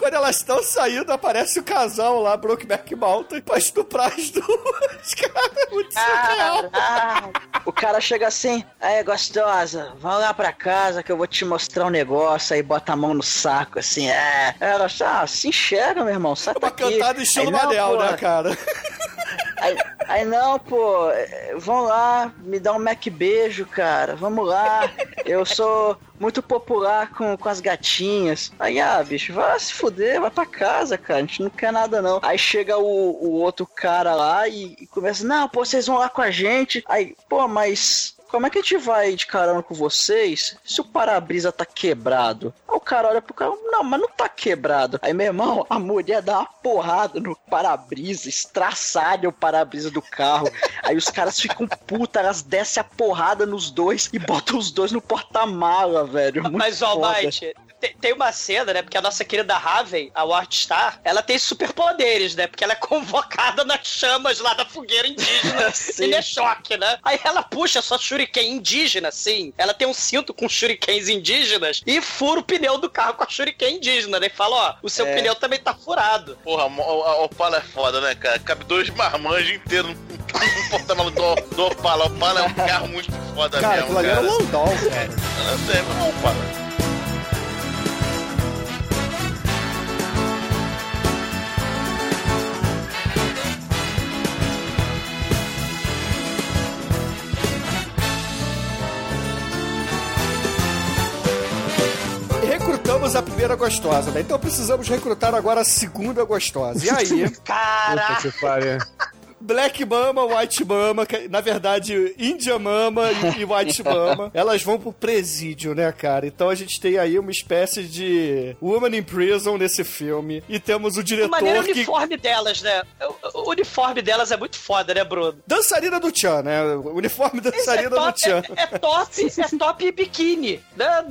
Quando elas estão saindo, aparece o casal lá, Brokeback Mountain, pra estuprar as duas. <laughs> Cara, muito surreal. Caralho. O cara chega assim, aí gostosa, vamos lá pra casa que eu vou te mostrar um negócio, aí bota a mão no saco, assim, é. Ela, ah, se enxerga, meu irmão, sai É uma daqui. cantada estilo Aí, Manel, né, cara? <laughs> Aí, aí, não, pô, vão lá, me dá um Mac beijo, cara. Vamos lá. Eu sou muito popular com, com as gatinhas. Aí, ah, bicho, vai se fuder, vai pra casa, cara. A gente não quer nada, não. Aí chega o, o outro cara lá e, e começa, não, pô, vocês vão lá com a gente. Aí, pô, mas. Como é que a gente vai de carona com vocês se o para-brisa tá quebrado? Aí o cara olha pro cara, não, mas não tá quebrado. Aí, meu irmão, a mulher dá uma porrada no para-brisa, estraçalha o para-brisa do carro. Aí os caras ficam puta, elas descem a porrada nos dois e botam os dois no porta-mala, velho. Muito Mas, foda. Almighty, tem, tem uma cena, né? Porque a nossa querida Raven, a Wardstar, ela tem superpoderes, né? Porque ela é convocada nas chamas lá da fogueira indígena Sim. e é choque, né? Aí ela puxa sua shuriken indígena, assim. Ela tem um cinto com shurikens indígenas e fura o pneu do carro com a shuriken indígena, né? E fala, ó, o seu É. pneu também tá furado. Porra, o, o Opala é foda, né, cara? Cabe dois marmanjos inteiros no porta-malas do, do Opala. O Opala é um carro muito foda Cara, mesmo, aquilo ali era cara. um Landau. Eu sei, mas não, Opala. Recrutamos a primeira gostosa, né? Então precisamos recrutar agora a segunda gostosa. E aí, <laughs> Caraca! Black Mama, White Mama, que- na verdade, India Mama e, e White <laughs> Mama, elas vão pro presídio, né, cara? Então a gente tem aí uma espécie de Woman in Prison nesse filme. E temos o diretor maneiro que. uniforme delas, né? O, uniforme delas é muito foda, né, Bruno? Dançarina do Tchan, né? O uniforme dançarina do top, Tchan. é, é top, é top e biquíni, né?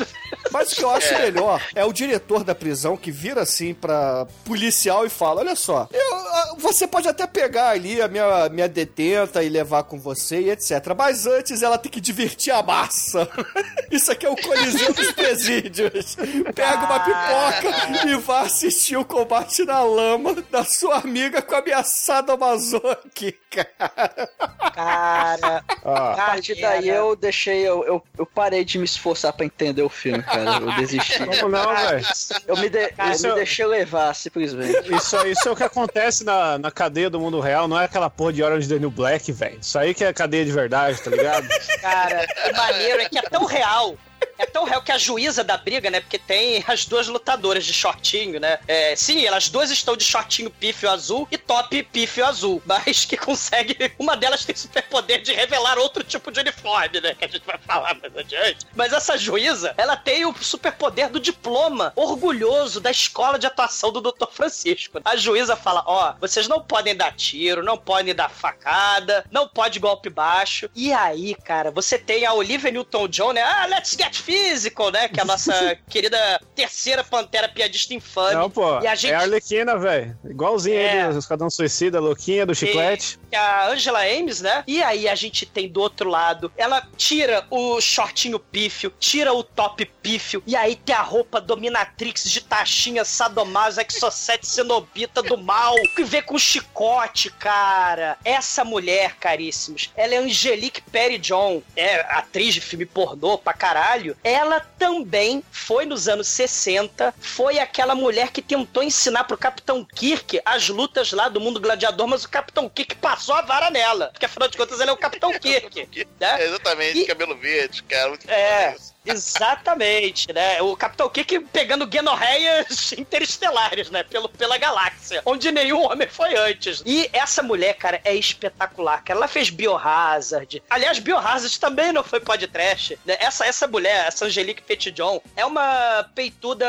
Mas o que eu acho melhor é o diretor da prisão que vira assim pra policial e fala: Olha só, eu, ah, você pode até pegar ali a minha, minha detenta e levar com você e etc. Mas antes ela tem que divertir a massa. <laughs> Isso aqui é o Coliseu dos <laughs> Presídios. Pega uma pipoca e vá assistir o combate na lama da sua amiga com ameaçado amazônica. Cara, <laughs> <laughs> Ó, A partir daí Cara. eu deixei, eu, eu, eu parei de me esforçar pra entender o filme, cara. Eu desisti. <laughs> como não, velho? Eu me, de- eu Isso me é- deixei levar, simplesmente. Isso, isso é o que acontece na, na cadeia do mundo real, não é aquela porra de Orange New Black, velho. Isso aí que é cadeia de verdade, tá ligado? cara, o maneiro é que é tão real. É tão real que a juíza da briga, né? Porque tem as duas lutadoras de shortinho, né? É, sim, elas duas estão de shortinho pífio azul e top pífio azul. <laughs> Mas que consegue. Uma delas tem superpoder de revelar outro tipo de uniforme, né? Que a gente vai falar mais adiante. Mas essa juíza, ela tem o superpoder do diploma orgulhoso da escola de atuação do Dr. Francisco. A juíza fala: ó, vocês não podem dar tiro, não podem dar facada, não pode golpe baixo. E aí, cara, você tem a Olivia Newton-John, né? Ah, let's get Physical, né? Que é a nossa <laughs> querida terceira pantera piadista infame. Não, pô. E a gente É a Arlequina, velho. Igualzinho É. aí do Esquadrão Suicida, louquinha do chiclete. é a Angela Ames, né? E aí a gente tem do outro lado, ela tira o shortinho pífio, tira o top pífio, e aí tem a roupa dominatrix de taxinha sadomaso, exocete cenobita do mal, que vê com chicote, cara. Essa mulher, caríssimos, ela é Angelique Perry John, é atriz de filme pornô pra caralho. Ela também foi nos anos 60, foi aquela mulher que tentou ensinar pro Capitão Kirk as lutas lá do mundo gladiador, mas o Capitão Kirk passou a vara nela. Porque afinal de contas ele é o Capitão <laughs> Kirk. né? É, exatamente, E- cabelo verde, cara. Muito É, isso. Exatamente, né? O Capitão Kirk pegando guenorreias <laughs> interestelares, né? Pelo, pela galáxia, onde nenhum homem foi antes. E essa mulher, cara, é espetacular, cara. Ela fez Biohazard. Aliás, Biohazard também não foi podcast. Né? Essa, essa mulher, essa Angelique Petitjohn, é uma peituda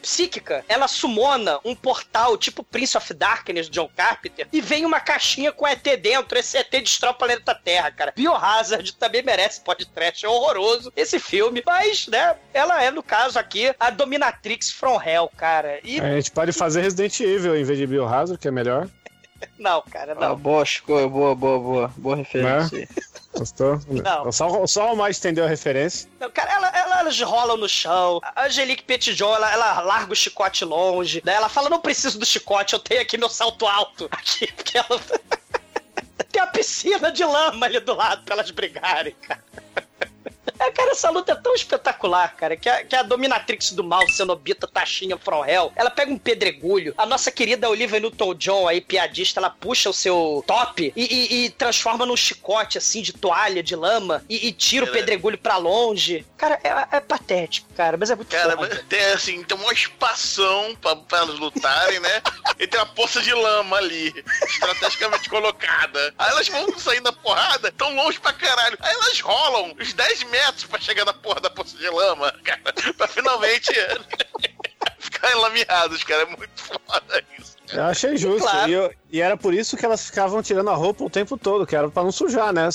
psíquica. Ela sumona um portal tipo Prince of Darkness, John Carpenter, e vem uma caixinha com ET dentro. Esse ET destrói o planeta Terra, cara. Biohazard também merece podcast. É horroroso esse filme. Mas, né, ela é, no caso aqui, a Dominatrix from Hell, cara. E, A gente pode fazer Resident Evil em vez de Biohazard, que é melhor. não, cara, Ah, não. boa, escolha, boa, boa, boa. Boa referência. aí. Gostou? Não. Só, só o mais entendeu a referência. Não, cara, ela, ela- elas rolam no chão. A Angelique Petitjohn, ela, ela larga o chicote longe. Né? Ela fala, não preciso do chicote, eu tenho aqui meu salto alto. <laughs> Aqui, porque ela... <laughs> Tem a piscina de lama ali do lado pra elas brigarem, cara. É, cara, essa luta é tão espetacular, cara, que a, que a dominatrix do mal, Cenobita, Taxinha From Hell, ela pega um pedregulho, a nossa querida Olivia Newton-John, aí, piadista, ela puxa o seu top e, e- e transforma num chicote, assim, de toalha, de lama, e, e tira o pedregulho pra longe. Cara, é, é patético, cara, mas é muito Cara, foda. tem assim, tem uma espação pra, pra elas lutarem, né? <laughs> E tem uma poça de lama ali, estrategicamente colocada. Aí elas vão sair da porrada, tão longe pra caralho. Aí elas rolam uns 10 metros pra chegar na porra da poça de lama, cara. Pra finalmente <laughs> ficar enlameados, cara. É muito foda isso. Eu achei justo. Claro. E, eu- e era por isso que elas ficavam tirando a roupa o tempo todo, que era pra não sujar, né?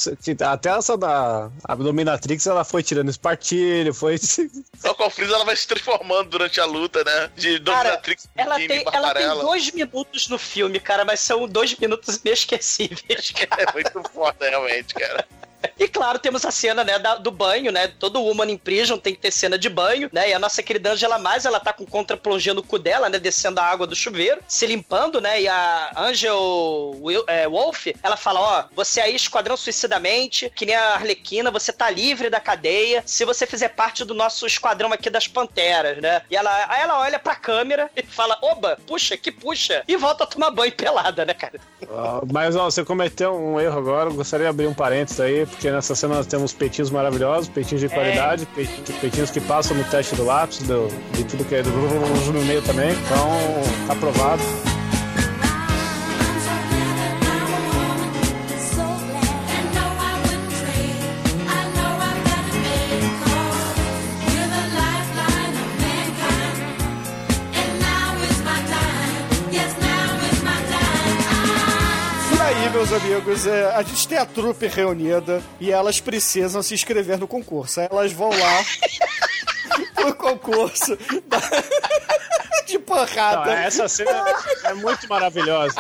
Até essa da a Dominatrix, ela foi tirando espartilho, foi. <laughs> Só com a Freeza ela vai se transformando durante a luta, né? De Cara, Dominatrix Ela Biquíni, tem, ela tem dois minutos no filme, cara, mas são dois minutos inesquecíveis, <laughs> cara. É muito foda, realmente, cara. E claro, temos a cena, né, da- do banho, né? Todo Woman in Prison tem que ter cena de banho, né? E a nossa querida Angela Mais, ela tá com contra-plongê no cu dela, né? Descendo a água do chuveiro, se limpando, né? E a Angel Wil- é, Wolf, ela fala, ó, você aí, esquadrão suicidamente, que nem a Arlequina, você tá livre da cadeia se você fizer parte do nosso esquadrão aqui das Panteras, né? E ela, aí ela olha pra câmera e fala, oba, puxa, que puxa, e volta a tomar banho <laughs> pelada, né, cara? Ó, Mas ó, você cometeu um erro agora, eu gostaria de abrir um parênteses aí, porque nessa cena nós temos peitinhos maravilhosos, peitinhos de qualidade, peitinhos, peitinhos que passam no teste do lápis, do, de tudo que é do <laughs> no meio também. Então, tá aprovado. Amigos, é, a gente tem a trupe reunida e elas precisam se inscrever no concurso. Aí elas vão lá <laughs> pro concurso da- <laughs> de Não, porrada. essa cena é muito maravilhosa.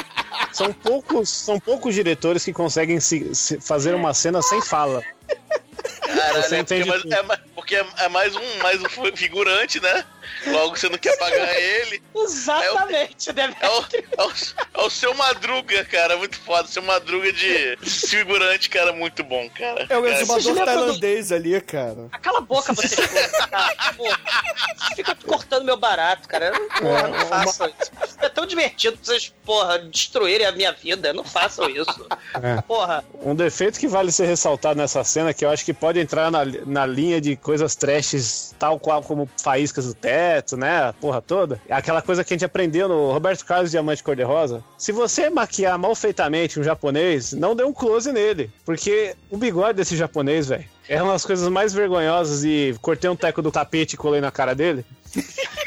São poucos, são poucos diretores que conseguem se- se fazer uma cena sem fala. Caralho, Você é porque, é é mais- porque é, mais um, mais um fi- figurante, né? Logo você não quer pagar ele. Exatamente, né? É o, é, o, é o seu Madruga, cara, muito foda. Seu Madruga de figurante, cara, muito bom, cara. É o Cara, exumador do- tailandês ali, cara. Cala a boca, você cara. Pô, fica cortando meu barato, cara. Eu não- Porra, não façam isso. É tão divertido pra vocês, porra, destruírem a minha vida. Não façam isso. É. Porra, Um defeito que vale ser ressaltado nessa cena, que eu acho que pode entrar na, na linha de coisas trashes, tal qual como faíscas do teto, né? A porra toda. Aquela coisa que a gente aprendeu no Roberto Carlos Diamante Cor-de-Rosa. Se você maquiar mal feitamente um japonês, não dê um close nele. Porque o bigode desse japonês, velho, é uma das coisas mais vergonhosas e cortei um teco do tapete e colei na cara dele. <laughs>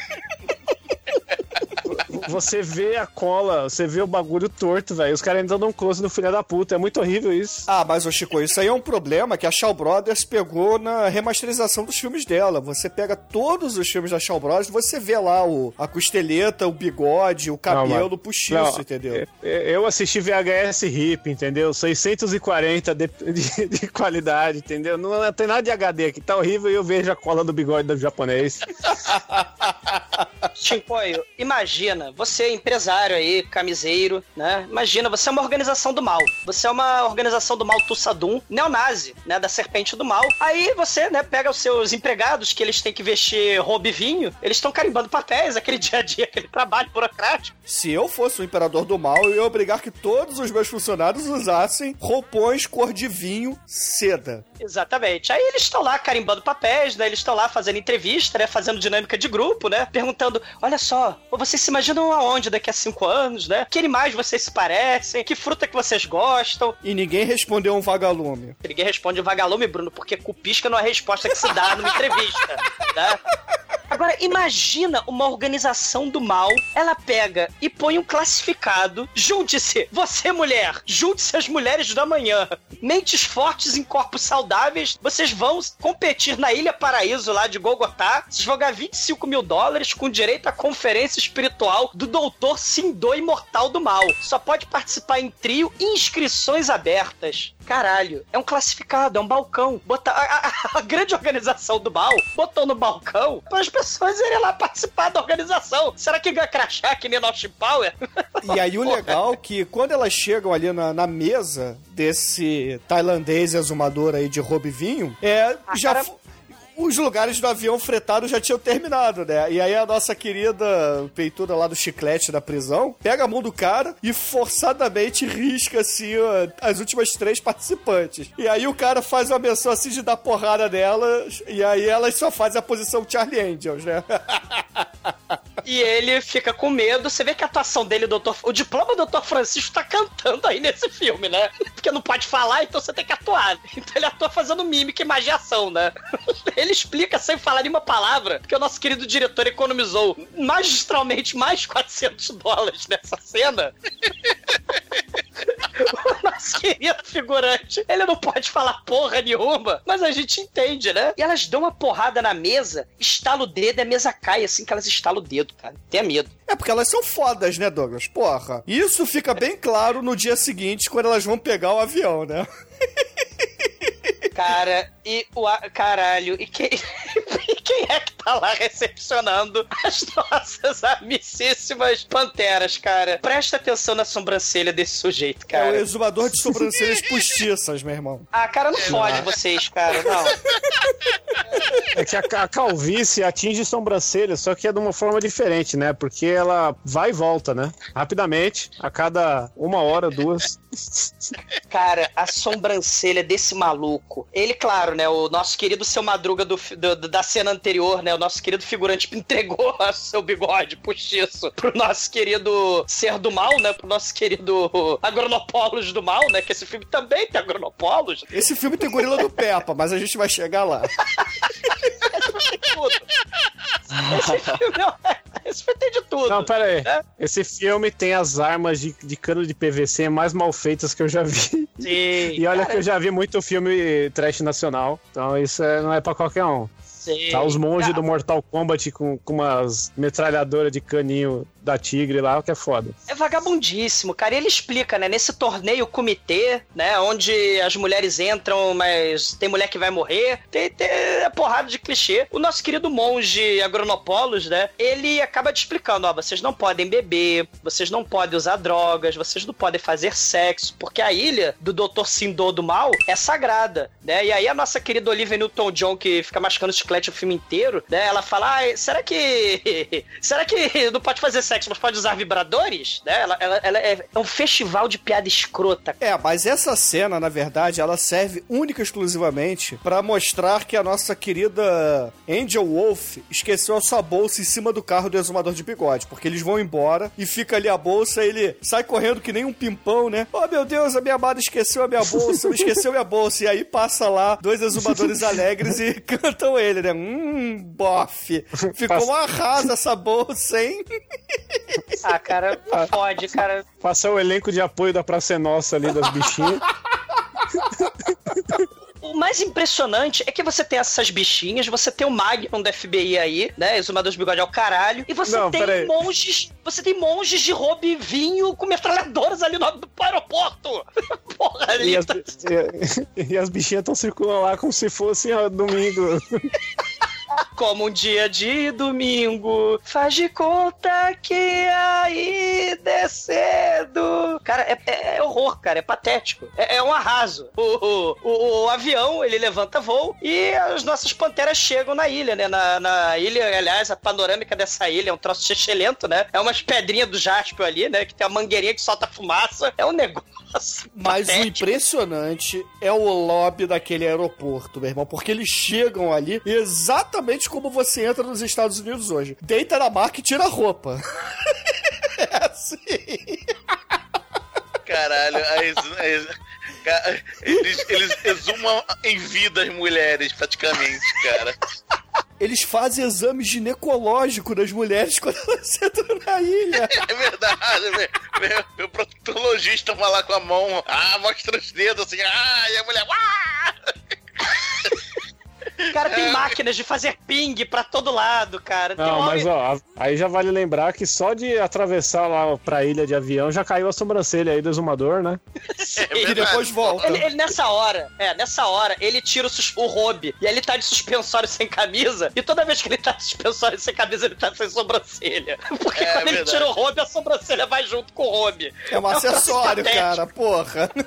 você vê a cola, você vê o bagulho torto, velho. Os caras ainda dão um close no filho da puta. É muito horrível isso. Ah, mas, ô Chico, isso aí é um problema que a Shaw Brothers pegou na remasterização dos filmes dela. Você pega todos os filmes da Shaw Brothers, você vê lá o, a costeleta, o bigode, o cabelo mas- postiço, Não, entendeu? é- Eu assisti VHS hip, entendeu? 640 de, de- de qualidade, entendeu? Não tem nada de HD aqui, tá horrível e eu vejo a cola do bigode do japonês. <laughs> Chincoio, imagina, você é empresário aí, camiseiro, né? Imagina, você é uma organização do mal. Você é uma organização do mal Tussadum, neonazi, né? Da serpente do mal. Aí você, né, pega os seus empregados que eles têm que vestir roupa e vinho, eles estão carimbando papéis, <laughs> aquele dia a dia, aquele trabalho burocrático. Se eu fosse o imperador do mal, eu ia obrigar que todos os meus funcionários usassem roupões cor de vinho seda. Exatamente. Aí eles estão lá carimbando papéis, né? Eles estão lá fazendo entrevista, né? Fazendo dinâmica de grupo, né? Perguntando: olha só, vocês se imaginam aonde daqui a cinco anos, né? Que animais vocês se parecem? Que fruta que vocês gostam? E ninguém respondeu um vagalume. Ninguém responde vagalume, Bruno, porque cupisca não é a resposta que se dá numa entrevista, <laughs> né? Agora, imagina uma organização do mal, ela pega e põe um classificado. Junte-se, você mulher, junte-se as mulheres da manhã. Mentes fortes em corpos saudáveis, vocês vão competir na Ilha Paraíso lá de Gogotá. Vocês vão ganhar 25 mil dólares com direito à conferência espiritual do Doutor Sindô Imortal do Mal. Só pode participar em trio inscrições abertas. Caralho, é um classificado, é um balcão. Botar a, a- a grande organização do mal botou no balcão para as pessoas irem lá participar da organização. Será que ganha crachá que nem North Power? <laughs> E aí o legal é que quando elas chegam ali na, na mesa desse tailandês exumador aí de roubo vinho, é, já... cara- Os lugares do avião fretado já tinham terminado, né? E aí a nossa querida peituda lá do chiclete da prisão pega a mão do cara e forçadamente risca assim as últimas três participantes. E aí o cara faz uma menção assim de dar porrada nelas e aí elas só fazem a posição Charlie Angels, né? <laughs> E ele fica com medo. Você vê que a atuação dele, doutor, o diploma do Dr. Francisco tá cantando aí nesse filme, né? Porque não pode falar, então você tem que atuar. Então ele atua fazendo mímica e magiação, né? Ele explica sem falar nenhuma palavra, porque o nosso querido diretor economizou magistralmente mais 400 dólares nessa cena. o nosso querido figurante, ele não pode falar porra nenhuma, mas a gente entende, né? E elas dão uma porrada na mesa, estala o dedo e a mesa cai assim que elas estalam o dedo, cara. Tenha medo. É porque elas são fodas, né, Douglas? Porra. Isso fica bem claro no dia seguinte, quando elas vão pegar o avião, né? Cara, e o. a- Caralho, e quem. <laughs> e quem é que tá lá recepcionando as <laughs> nossas amicíssimas panteras, cara? Presta atenção na sobrancelha desse sujeito, É o cara. exumador de sobrancelhas postiças, meu irmão. <laughs> Ah, cara, não fode vocês, cara, não. <laughs> É que a, a calvície atinge sobrancelha, só que é de uma forma diferente, né? Porque ela vai e volta, né? Rapidamente, a cada uma hora, duas. Cara, a sobrancelha desse maluco. Ele, claro, né? O nosso querido seu Madruga do- do- da cena anterior, né? O nosso querido figurante <laughs> entregou o seu bigode postiço pro nosso querido ser do mal, né? Pro nosso querido Agronopolos do mal, né? Que esse filme também tem Agronopolos. Esse filme tem gorila do Peppa, mas a gente vai chegar lá. Esse filme, é- esse filme tem de tudo. Não, pera aí. É? Esse filme tem as armas de, de cano de PVC mais mal feitas que eu já vi. Sim. E olha que eu já vi muito filme trash nacional. Então isso é- não é pra qualquer um. Tá os monges Cara, do Mortal Kombat com, com umas metralhadoras de caninho da Tigre lá, o que é foda. É vagabundíssimo, cara. E ele explica, né? Nesse torneio comitê, né? Onde as mulheres entram, mas tem mulher que vai morrer. Tem, tem a porrada de clichê. O nosso querido monge Agronopolos, né? Ele acaba te explicando: ó, vocês não podem beber, vocês não podem usar drogas, vocês não podem fazer sexo, porque a ilha do Dr. Sindô do Mal é sagrada, né? E aí a nossa querida Olivia Newton-John, que fica mascando chiclete o filme inteiro, né? Ela fala: ah, será que. <laughs> será que não pode fazer sexo, mas pode usar vibradores? Né? Ela, ela, ela é, é um festival de piada escrota. É, mas essa cena, na verdade, ela serve única e exclusivamente pra mostrar que a nossa querida Angel Wolf esqueceu a sua bolsa em cima do carro do exumador de bigode. bigode, porque eles vão embora e fica ali a bolsa, ele sai correndo que nem um pimpão, né? Oh meu Deus, a minha amada esqueceu a minha bolsa, esqueceu a minha bolsa. E aí passa lá dois exumadores <laughs> alegres e <laughs> cantam ele, né? Hum, bofe. Ficou uma rasa essa bolsa, hein? Ah, cara, pode, cara. Passar o elenco de apoio da Praça é Nossa ali das bichinhas. O mais impressionante é que você tem essas bichinhas, você tem o Magnum do FBI aí, né? Exumador de bigode ao caralho. E você Não, tem peraí. monges. Você tem monges de roubo e vinho com metralhadoras ali no, aeroporto. <laughs> Porra, ali. E as, tá- e, e as bichinhas estão circulando lá como se fosse domingo. <laughs> Como um dia de domingo, faz de conta que ainda é cedo. Cara, é, é- é horror, cara, é patético. É, é um arraso. O, o, o- o avião, ele levanta voo e as nossas panteras chegam na ilha, né? Na, na ilha, aliás, a panorâmica dessa ilha é um troço excelente, né? É umas pedrinhas do jaspe ali, né? Que tem uma mangueirinha que solta fumaça. É um negócio. <laughs> Mas o patético. impressionante é o lobby daquele aeroporto, meu irmão, porque eles chegam ali exatamente como você entra nos Estados Unidos hoje. Deita na maca e tira a roupa. <laughs> é assim. Caralho, eles, eles exumam em vida as mulheres, praticamente, cara. Eles fazem exame ginecológico das mulheres quando elas <laughs> entram na ilha. É verdade, meu, meu, meu proctologista vai lá com a mão, ah, mostra os dedos assim, ah, e a mulher, ah! Cara, tem máquinas de fazer ping pra todo lado, cara. Tem Não, homem- mas ó, aí já vale lembrar que só de atravessar lá pra ilha de avião já caiu a sobrancelha aí do exumador, né? E depois volta. Ele, ele nessa hora, é, nessa hora, ele tira o, sus- o Robe e aí ele tá de suspensório sem camisa. E toda vez que ele tá de suspensório sem camisa, ele tá sem sobrancelha. Porque É, quando ele tira o Robe, a sobrancelha vai junto com o Robe. É um acessório, cara, porra. <laughs>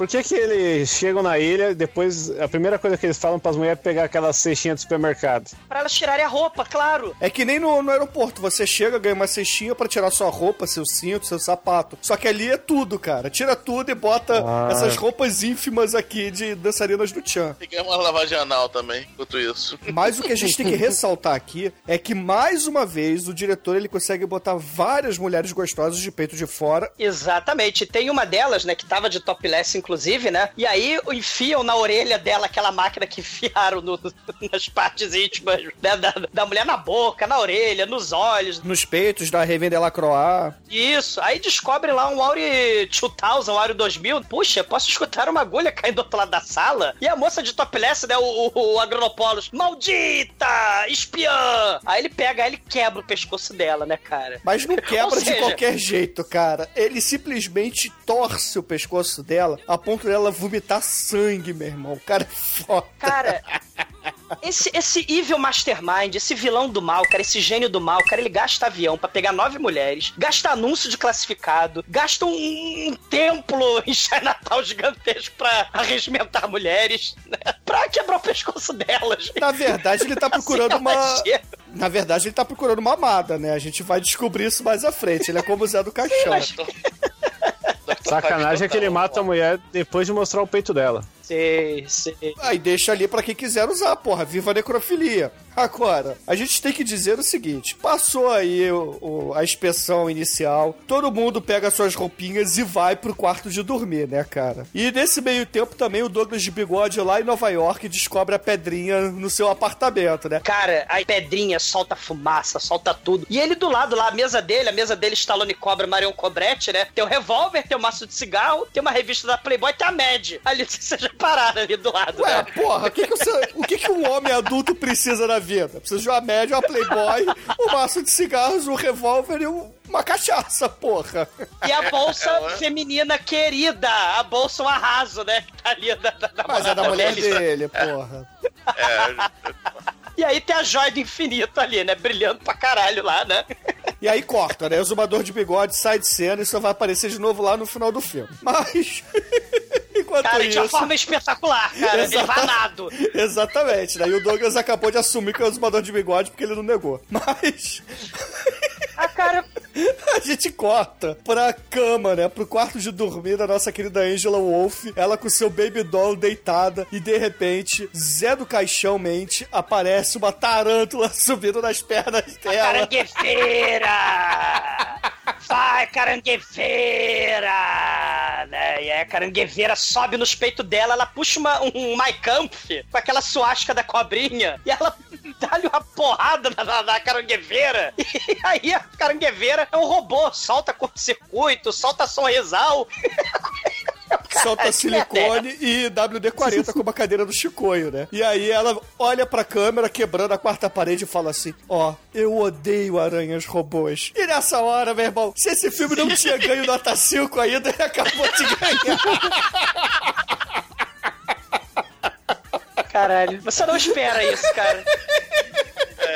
Por que que eles chegam na ilha e depois a primeira coisa que eles falam pras mulheres é pegar aquela cestinha do supermercado? Pra elas tirarem a roupa, claro. É que nem no, no aeroporto, você chega, ganha uma cestinha pra tirar sua roupa, seu cinto, seu sapato. Só que ali é tudo, cara. Tira tudo e bota Ah. essas roupas ínfimas aqui de dançarinas do Chan. Tem que uma lavagem anal também, enquanto isso. Mas o que a gente tem que <laughs> ressaltar aqui é que, mais uma vez, o diretor ele consegue botar várias mulheres gostosas de peito de fora. Exatamente. Tem uma delas, né, que tava de topless, inclusive, né? E aí enfiam na orelha dela aquela máquina que enfiaram no- <laughs> nas partes íntimas né, da, da mulher na boca, na orelha, nos olhos. Nos peitos da Raven Delacroix. Isso. Aí descobre lá um Auri 2000, um Auri 2000. Puxa, posso escutar uma agulha caindo do outro lado da sala? E a moça de topless, né, o, o, o Agronopolis, maldita! Espiã! Aí ele pega, aí ele quebra o pescoço dela, né, cara? Mas não <laughs> quebra Ou de seja- qualquer jeito, cara. Ele simplesmente torce o pescoço dela a ponto dela vomitar sangue, meu irmão. O cara é foda. Cara, <laughs> esse, esse evil mastermind, esse vilão do mal, cara, esse gênio do mal, cara, ele gasta avião pra pegar nove mulheres, gasta anúncio de classificado, gasta um, um templo <laughs> em Chinatown gigantesco pra arregimentar mulheres, né? Pra quebrar o pescoço delas. Na verdade, ele tá procurando Assim, uma. chega. Na verdade, ele tá procurando uma amada, né? A gente vai descobrir isso mais à frente. Ele é como o Zé do Caixão. mas- <laughs> Sacanagem é que ele mata a mulher depois de mostrar o peito dela. Sei, sei. Aí deixa ali pra quem quiser usar, porra. Viva a necrofilia. Agora, a gente tem que dizer o seguinte: passou aí o- o- a inspeção inicial, todo mundo pega suas roupinhas e vai pro quarto de dormir, né, cara? E nesse meio tempo também o Douglas de Bigode lá em Nova York descobre a pedrinha no seu apartamento, né? Cara, a pedrinha solta fumaça, solta tudo. E ele do lado lá, a mesa dele, a mesa dele, Stallone Cobra, Marion Cobretti, né? Tem o revólver, tem o maço de cigarro, tem uma revista da Playboy, tem a Mad. Ali, <laughs> vocês já pararam ali do lado, Ué, né? porra, o que que, você- o que que um homem adulto precisa na vida? Precisa de uma média, uma Playboy, um maço de cigarros, um revólver e um- uma cachaça, porra. E a bolsa É, ué. feminina querida, a bolsa um arraso, né? Que tá ali da, da, da Mas é da mulher dele. dele, porra. É, E aí tem a joia do infinito ali, né? Brilhando pra caralho lá, né? E aí corta, né? O zumbador de bigode sai de cena e só vai aparecer de novo lá no final do filme. Mas. <laughs> Enquanto Cara, de uma isso. forma espetacular, cara. Ele Exata- vai nado. <laughs> Exatamente, né? E o Douglas acabou de assumir que é o zumbador de bigode porque ele não negou. Mas. Ah, cara, <laughs> A gente corta pra cama, né? Pro quarto de dormir da nossa querida Angela Wolf. Ela com seu baby doll deitada. E de repente, Zé do Caixão mente, aparece uma tarântula <laughs> subindo nas pernas dela. Caranguejeira! <laughs> Vai, caranguejeira! Né? E aí a caranguejeira sobe nos peitos dela, ela puxa uma, um Kampf com aquela suástica da cobrinha e ela <laughs> dá-lhe uma porrada na, na, na caranguejeira. <laughs> E aí a caranguejeira é um robô, solta curto-circuito, solta sonrisal. <laughs> <laughs> Solta silicone e WD-40 como a cadeira do Chicoio, né? E aí ela olha pra câmera, quebrando a quarta parede e fala assim: Ó, eu odeio aranhas robôs. E nessa hora, meu irmão, se esse filme não tinha ganho nota 5 ainda, ele <laughs> acabou de ganhar. Caralho, você não espera isso, cara.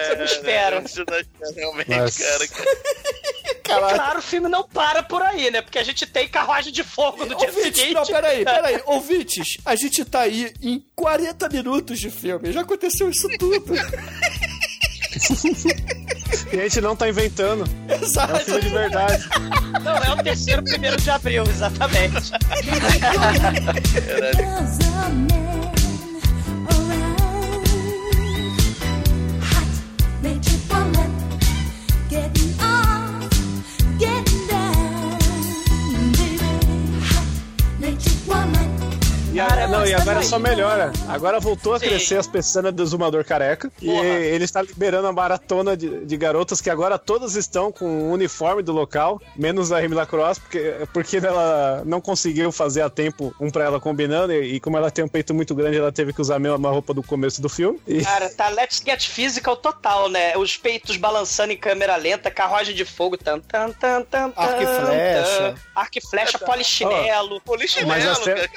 Você não espera. Você não espera realmente, Nossa. cara. E claro, <laughs> o filme não para por aí, né? Porque a gente tem carruagem de fogo no dia Ouvintes, seguinte. não, peraí, <laughs> peraí. Ouvintes, a gente tá aí em 40 minutos de filme. Já aconteceu isso tudo. <laughs> E a gente não tá inventando. É um Exato. filme de verdade. Não, é o terceiro primeiro de abril, exatamente. Getting down. Baby, nature woman. E, a- não, e agora só melhora. Agora voltou a Sim. crescer as pestanas do Zumador Careca. E Porra. ele está liberando a maratona de, de garotas que agora todas estão com o uniforme do local, menos a Remy Lacrosse, porque, porque ela não conseguiu fazer a tempo um pra ela combinando. E, e como ela tem um peito muito grande, ela teve que usar a mesma roupa do começo do filme. E, Cara, tá Let's Get Physical total, né? Os peitos balançando em câmera lenta, carruagem de fogo, tan, tan, tan, tan, tan, Arco e flecha. tan. Arco e flecha, polichinelo. Polichinelo, Mas a cara.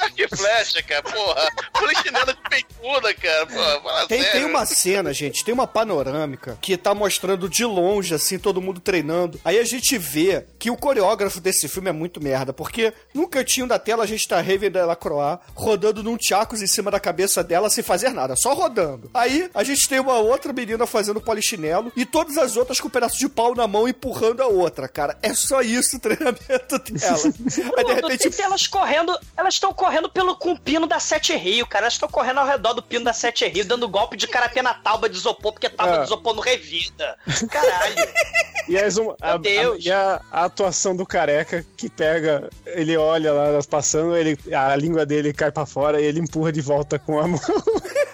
Flecha, cara. Porra. Polichinelo de peituda, cara. Porra, fala Tem, sério. tem uma cena, gente, tem uma panorâmica que tá mostrando de longe, assim, todo mundo treinando. Aí a gente vê que o coreógrafo desse filme é muito merda, porque no cantinho da tela a gente tá Raven Delacroix rodando num tchacos em cima da cabeça dela sem fazer nada, só rodando. Aí a gente tem uma outra menina fazendo polichinelo e todas as outras com um pedaço de pau na mão empurrando a outra, cara. É só isso o treinamento dela. <laughs> Aí de repente tem elas correndo, elas estão correndo pelo com pino da Sete Rio, cara. Elas estão correndo ao redor do pino da Sete Rio, dando golpe de karatê na tábua de isopor, porque tábua É. de isopor não revida. Caralho. <laughs> e, as um- a, a- Deus. e a, a atuação do careca que pega, ele olha lá elas passando, ele, a língua dele cai pra fora e ele empurra de volta com a <laughs> mão.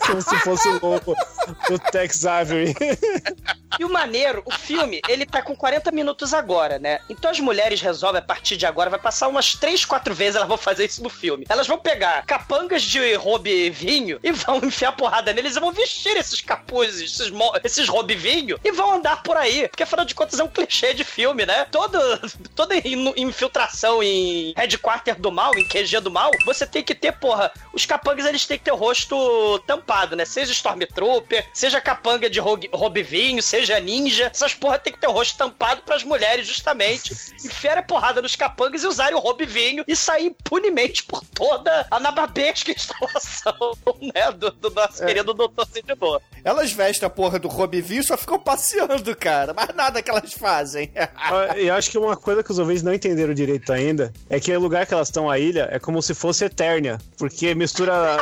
Como se fosse o lobo do Tex Avery. <laughs> E o maneiro, o filme, ele tá com 40 minutos agora, né? Então as mulheres resolvem, a partir de agora, vai passar umas 3, 4 vezes elas vão fazer isso no filme. Elas vão pegar capangas de robe vinho e vão <laughs> enfiar porrada neles e vão vestir esses capuzes, esses, esses robe vinho e vão andar por aí. Porque afinal de contas é um clichê de filme, né? Todo, <laughs> toda in- infiltração em headquarter do mal, em QG do mal, você tem que ter, porra, os capangas eles têm que ter o rosto tampado, né? Seja Stormtrooper, seja capanga de rogue- robe vinho, seja ninja, essas porra tem que ter o rosto tampado pras mulheres, justamente. <laughs> Enfiar a porrada nos capangas e usarem o robe vinho e sair impunemente por toda a nababesca instalação, <laughs> né? Do, do nosso querido Doutor Sentidor. elas vestem a porra do Robivinho e só ficam passeando, cara. Mas nada que elas fazem. <laughs> Ah, E eu acho que uma coisa que os ouvintes não entenderam direito ainda é que o lugar que elas estão, a ilha, é como se fosse Eternia. Porque mistura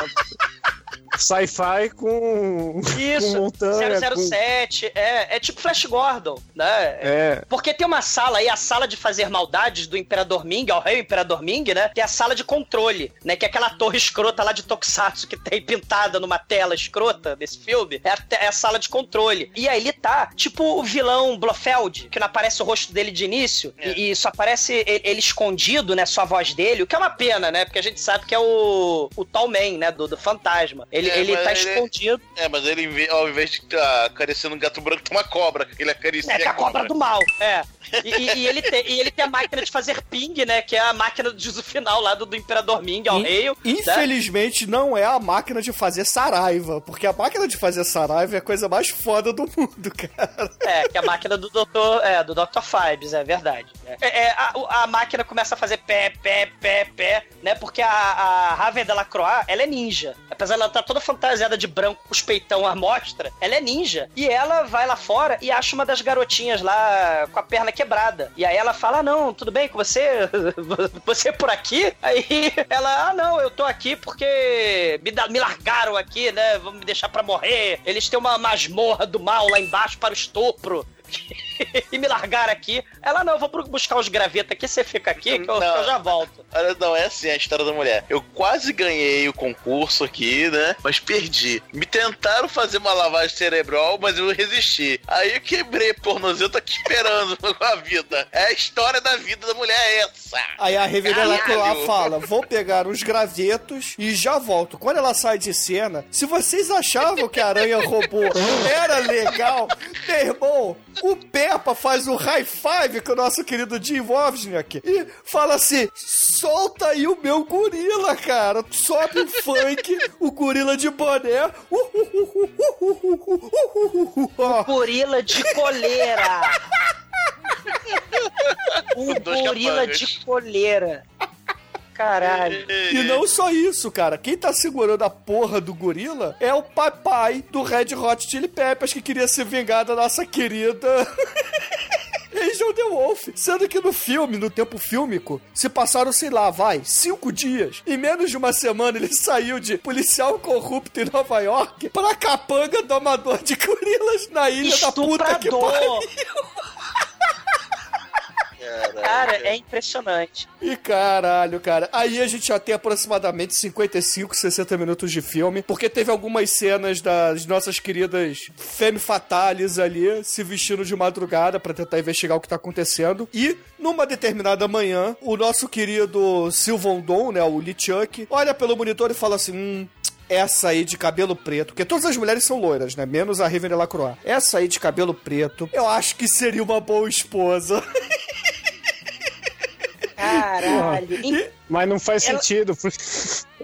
sci-fi com, com Isso, montanha. com- 007, é, é tipo Flash Gordon, né? É. Porque tem uma sala aí, a sala de fazer maldades do Imperador Ming, ao rei Imperador Ming, né? Que é a sala de controle, né? Que é aquela torre escrota lá de Tokusatsu que tem pintada numa tela escrota desse filme. É a, é a sala de controle. E aí ele tá, tipo o vilão Blofeld, que não aparece o rosto dele de início, e, e só aparece ele, ele escondido, né? Só a voz dele, o que é uma pena, né? Porque a gente sabe que é o, o Tall Man, né? Do, do fantasma. Ele, É, ele tá ele- escondido. É, mas ele, ao invés de estar acariciando um gato branco, tem uma cobra. Ele acaricia É, que é a cobra do mal. É. E, e- ele tem, e ele tem a máquina de fazer ping, né? Que é a máquina de uso final lá do, do Imperador Ming ao In- rei. né? Infelizmente não é a máquina de fazer saraiva, porque a máquina de fazer saraiva é a coisa mais foda do mundo, <laughs> cara. É, que é a máquina do Dr. É, do Dr. Fibes, é verdade. É, é, a, a máquina começa a fazer pé, pé, pé, pé, né? Porque a, a Raven Delacroix, ela é ninja. Apesar de ela estar toda fantasiada de branco, com os peitão à mostra. Ela é ninja. E ela vai lá fora e acha uma das garotinhas lá com a perna quebrada. E aí ela fala: ah, não, tudo bem com você? <laughs> Você é por aqui? Aí ela, ah, não, eu tô aqui porque me, dá- me largaram aqui, né? Vão me deixar pra morrer. Eles têm uma masmorra do mal lá embaixo para o estupro. <laughs> <laughs> e me largaram aqui. Ela, não, eu vou buscar os gravetos aqui, você fica aqui que eu, que eu já volto. Olha, não, é assim a história da mulher. Eu quase ganhei o concurso aqui, né? Mas perdi. Me tentaram fazer uma lavagem cerebral, mas eu resisti. Aí eu quebrei, pornozinho, eu tô aqui esperando com <laughs> a vida. É a história da vida da mulher é essa. Aí a Caralho. Lacroix fala: vou pegar os gravetos e já volto. Quando ela sai de cena, se vocês achavam que a aranha robô <laughs> era legal, meu irmão, o Peppa faz um high five com o nosso querido Jim Wozniak e fala assim: solta aí o meu gorila, cara. Sobe o funk, o gorila de boné. Ó, Gorila de coleira. Um Dois gorila de coleira. Caralho. E não só isso, cara. Quem tá segurando a porra do gorila é o papai do Red Hot Chili Peppers que queria se vingar da nossa querida. <laughs> Angel the Wolf. Sendo que no filme, no tempo fílmico, se passaram, sei lá, vai, cinco dias. Em menos de uma semana ele <laughs> saiu de policial corrupto em Nova York pra capanga domador de gorilas na ilha da puta que Estuprador. <laughs> Cara, é impressionante. E caralho, cara. Aí a gente já tem aproximadamente 55, 60 minutos de filme, porque teve algumas cenas das nossas queridas femme fatales ali se vestindo de madrugada pra tentar investigar o que tá acontecendo. E numa determinada manhã, o nosso querido Silvondon, né, o Lee Chuck, olha pelo monitor e fala assim: "Hum, essa aí de cabelo preto, porque todas as mulheres são loiras, né? Menos a Riven Lacroix. Essa aí de cabelo preto, eu acho que seria uma boa esposa. <laughs> Caralho. Mas não faz Ela- sentido, porque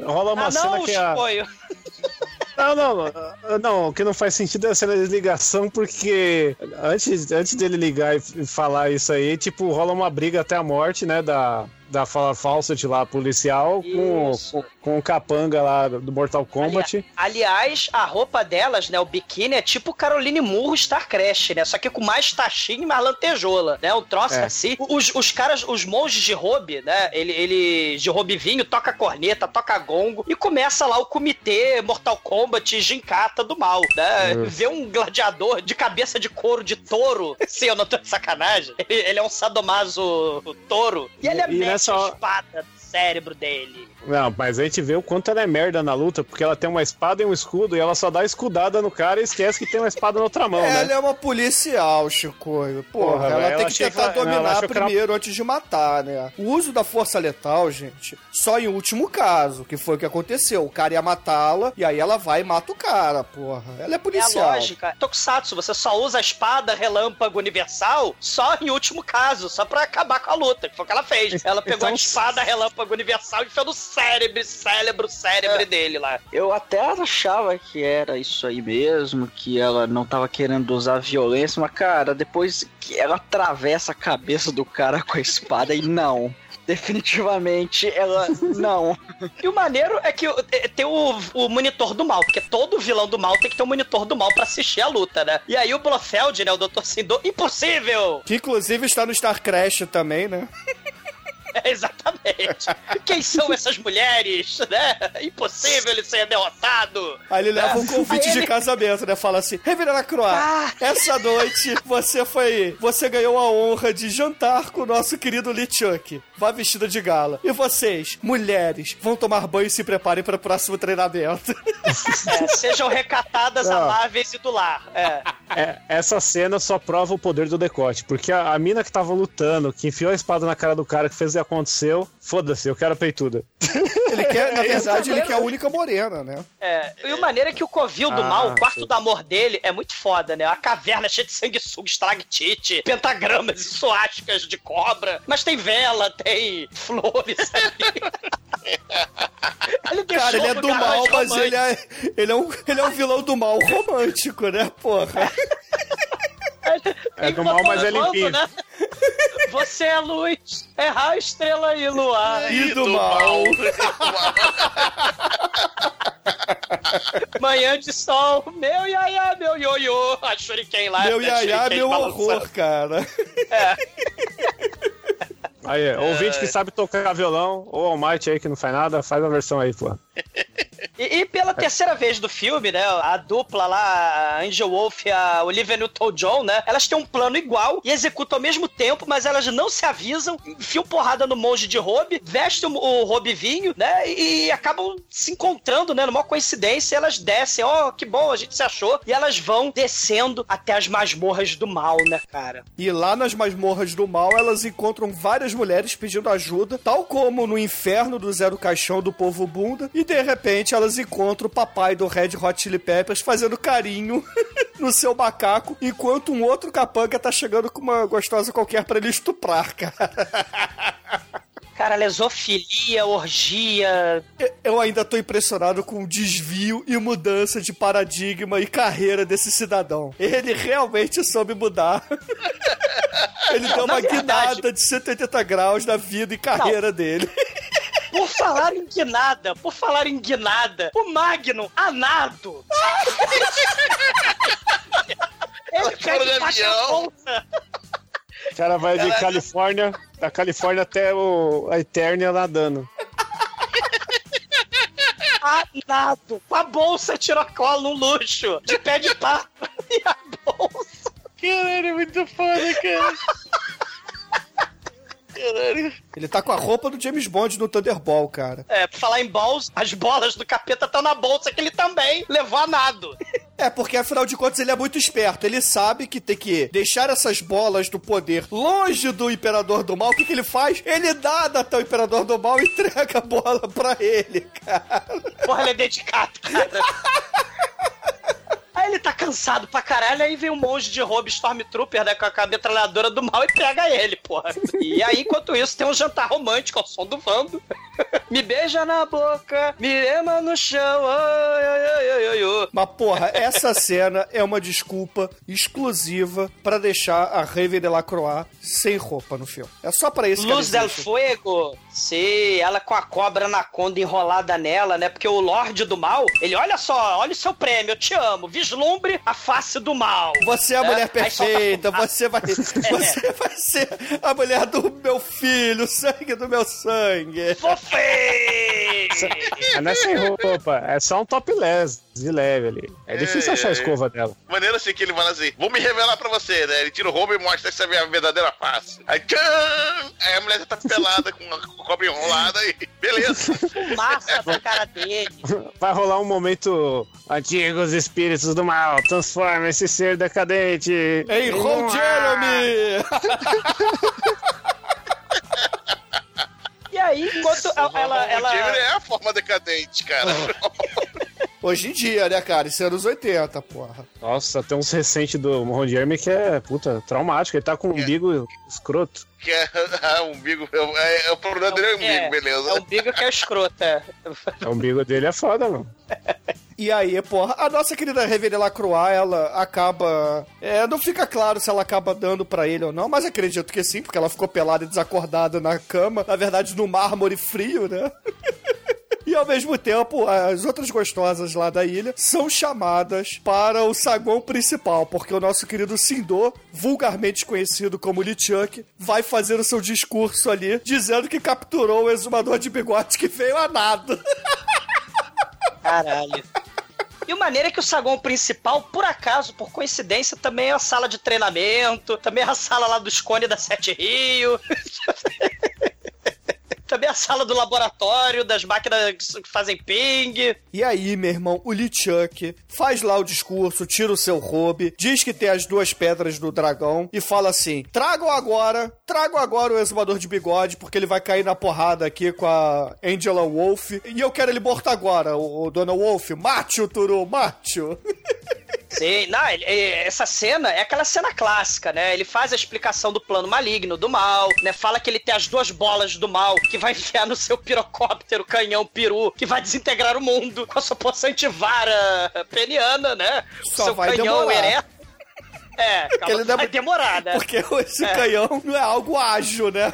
rola uma Ah, cena não, que a. Não, não, não, não, o que não faz sentido é a cena de ligação, porque antes, antes dele ligar e falar isso aí, tipo, rola uma briga até a morte, né, da, da fala falsa de lá, policial, com, com, com o capanga lá do Mortal Kombat. Aliás, a roupa delas, né, o biquíni é tipo Caroline Murro Star Crash, né? Só que com mais taxinha e mais lantejola, né? Um troço É. assim. Os, os caras, os monges de Robe, né? Ele, ele de Robe vinho, toca corneta, toca gongo e começa lá o comitê Mortal Kombat Gincata do mal, né? Uhum. Vê um gladiador de cabeça de couro de touro. <laughs> Sim, eu não tô de sacanagem. Ele, ele é um sadomaso touro. E ele E- e mete hora- espada cérebro dele. Não, mas a gente vê o quanto ela é merda na luta, porque ela tem uma espada e um escudo, e ela só dá escudada no cara e esquece que tem uma espada na outra mão, Ela né? é uma policial, Chicoio. Porra, Porra, ela tem que tentar que ela- não, ela dominar era- primeiro antes de matar, né? O uso da força letal, gente, só em último caso, que foi o que aconteceu. O cara ia matá-la e aí ela vai e mata o cara, porra. Ela é É policial. a lógica. Tokusatsu, você só usa a espada relâmpago universal só em último caso, só pra acabar com a luta, que foi o que ela fez. Ela pegou Então- a espada relâmpago universal e enfiou no cérebro, cérebro, cérebro dele lá. Eu até achava que era isso aí mesmo, que ela não tava querendo usar violência, mas cara, depois que ela atravessa a cabeça do cara com a espada e não. Definitivamente ela não. E o maneiro é que é- tem o, o monitor do mal, porque todo vilão do mal tem que ter um monitor do mal pra assistir a luta, né? E aí o Blofeld, né, o Dr. Sindor, impossível! Que inclusive está no Star Crash também, né? <laughs> <laughs> É, exatamente. Quem são essas mulheres, né? Impossível ele ser derrotado. Aí ele leva um Aí convite de ele- casamento, né? Fala assim: Reverenda Croix, Ah. essa noite você foi. Você ganhou a honra de jantar com o nosso querido Lee Chuck. Vá vestida de gala. E vocês, mulheres, vão tomar banho e se preparem para o próximo treinamento. É, sejam recatadas, Não. amáveis e do lar. É. É, essa cena só prova o poder do decote, porque a, a mina que tava lutando, que enfiou a espada na cara do cara, que fez que aconteceu, foda-se, eu quero a peituda. <laughs> Ele quer, na verdade, ele quer a única morena, né? É, e o maneiro é que o covil do Ah, mal, o quarto sim. do amor dele, é muito foda, né? A caverna cheia de sanguessuga, estalactite, pentagramas e suásticas de cobra. Mas tem vela, tem flores ali. <laughs> ele Cara, ele é do mal, mas romântico. ele é, ele, é um, ele é um vilão do mal romântico, né, porra? <laughs> É do mal, mas é limpinho. né? <laughs> Você é luz, é raio, estrela e luar. E do mal. <laughs> Manhã de sol, meu iaiá, meu ioiô. A Shuriken lá. Meu iaiá, meu balançando. horror, cara. Aí, é, ouvinte que sabe tocar violão, ou Almighty aí que não faz nada, faz a versão aí, pô. E, e pela terceira vez do filme, né? A dupla lá, a Angel Wolf e a Olivia Newton-John, né? Elas têm um plano igual e executam ao mesmo tempo, mas elas não se avisam, enfiam porrada no monge de Robe, vestem o, Robe vinho, né? E, acabam se encontrando, né? Numa coincidência, elas descem, ó, que bom, a gente se achou. E elas vão descendo até as masmorras do mal, né, cara? E lá nas masmorras do mal, elas encontram várias mulheres pedindo ajuda, tal como no inferno do Zero Caixão do povo bunda, e de repente elas encontram o papai do Red Hot Chili Peppers fazendo carinho <laughs> no seu macaco, enquanto um outro capanga tá chegando com uma gostosa qualquer pra ele estuprar, cara. Cara, lesofilia, orgia. Eu ainda tô impressionado com o desvio e mudança de paradigma e carreira desse cidadão. Ele realmente soube mudar. <laughs> Ele deu uma verdade- guinada de 180 graus na vida e carreira dele. Por falar em guinada, por falar em guinada, o Magnum, anado. <laughs> Ele pega e bate a. O cara vai de. Califórnia, da Califórnia até o, a Eternia nadando. Anado. Com a bolsa tiracolo no luxo. De pé de pato. <laughs> E a bolsa. Caralho, é muito foda, cara. Caralho. Ele tá com a roupa do James Bond no Thunderball, cara. É, por falar em balls, as bolas do capeta estão na bolsa que ele também levou a nado. É, porque afinal de contas ele é muito esperto. Ele sabe que tem que deixar essas bolas do poder longe do Imperador do Mal. O que, que ele faz? Ele nada até o Imperador do Mal e <laughs> entrega a bola pra ele, cara. Porra, ele é dedicado, cara. <laughs> Ele tá cansado pra caralho, aí vem um monge de roubo Stormtrooper, né, com a metralhadora do mal e pega ele, porra. E aí, enquanto isso, tem um jantar romântico ao som do Vando. <laughs> me beija na boca, me ema no chão, ai, ai, ai. Mas, porra, essa cena é uma desculpa exclusiva pra deixar a Raven de Lacroix sem roupa no filme. É só pra isso que Luz ela del existe. Fuego. Sim, ela com a cobra anaconda enrolada nela, né? Porque o Lorde do Mal, ele, olha só, olha o seu prêmio, eu te amo. Vislumbre a face do mal. Você é a né? mulher solta- perfeita, você vai, você vai ser a mulher do meu filho, o sangue do meu sangue. Mas não é sem roupa, é só um topless de leve ali. É difícil É, achar a é. escova dela. Maneiro assim que ele fala assim: Vou me revelar pra você, né? Ele tira o roubo e mostra essa é a minha verdadeira face. Aí, tchan! Aí a mulher já tá pelada com a cobra enrolada e. <laughs> Beleza. Fumaça da cara dele. <laughs> Vai rolar um momento. Antigos espíritos do mal, transforma esse ser decadente. Ei, em Ron Jeremy! E aí, enquanto ela. ela, ela é a forma decadente, cara. <laughs> Hoje em dia, né, cara? Isso é anos 80, porra. Nossa, tem uns recentes do Ron Jeremy que é, puta, traumático. Ele tá com um umbigo escroto. que é ah, <laughs> umbigo. É, é, o problema dele é o umbigo, é, beleza. é o Bigo que é escrota. <laughs> O umbigo dele é foda, mano. E aí, porra, a nossa querida Reverend Lacroix, ela acaba. É, não fica claro se ela acaba dando pra ele ou não, mas acredito que sim, porque ela ficou pelada e desacordada na cama, na verdade, no mármore frio, né? <laughs> Ao mesmo tempo, as outras gostosas lá da ilha são chamadas para o saguão principal, porque o nosso querido Sindor, vulgarmente conhecido como LeChuck, vai fazer o seu discurso ali, dizendo que capturou o exumador de bigode que veio a nada. Caralho. E o maneiro é que o saguão principal, por acaso, por coincidência, também é a sala de treinamento, também é a sala lá do Scone da Sete Rio. <laughs> também a sala do laboratório, das máquinas que fazem ping. E aí, meu irmão, o LeChuck faz lá o discurso, tira o seu robe, diz que tem as duas pedras do dragão e fala assim: tragam agora, tragam agora o exumador de bigode, porque ele vai cair na porrada aqui com a Angela Wolf. E eu quero ele morto agora, o, o Dona Wolf. Mate-o, Turu, mate-o. <laughs> Sim, não, essa cena é aquela cena clássica, né? Ele faz a explicação do plano maligno, do mal, né? Fala que ele tem as duas bolas do mal que vai enfiar no seu pirocóptero, canhão, peru, que vai desintegrar o mundo com a sua possante vara peniana, né? O Só seu vai canhão demorar. ereto. É, calma, ele vai deve- demorar, né? Porque esse É. canhão não é algo ágil, né?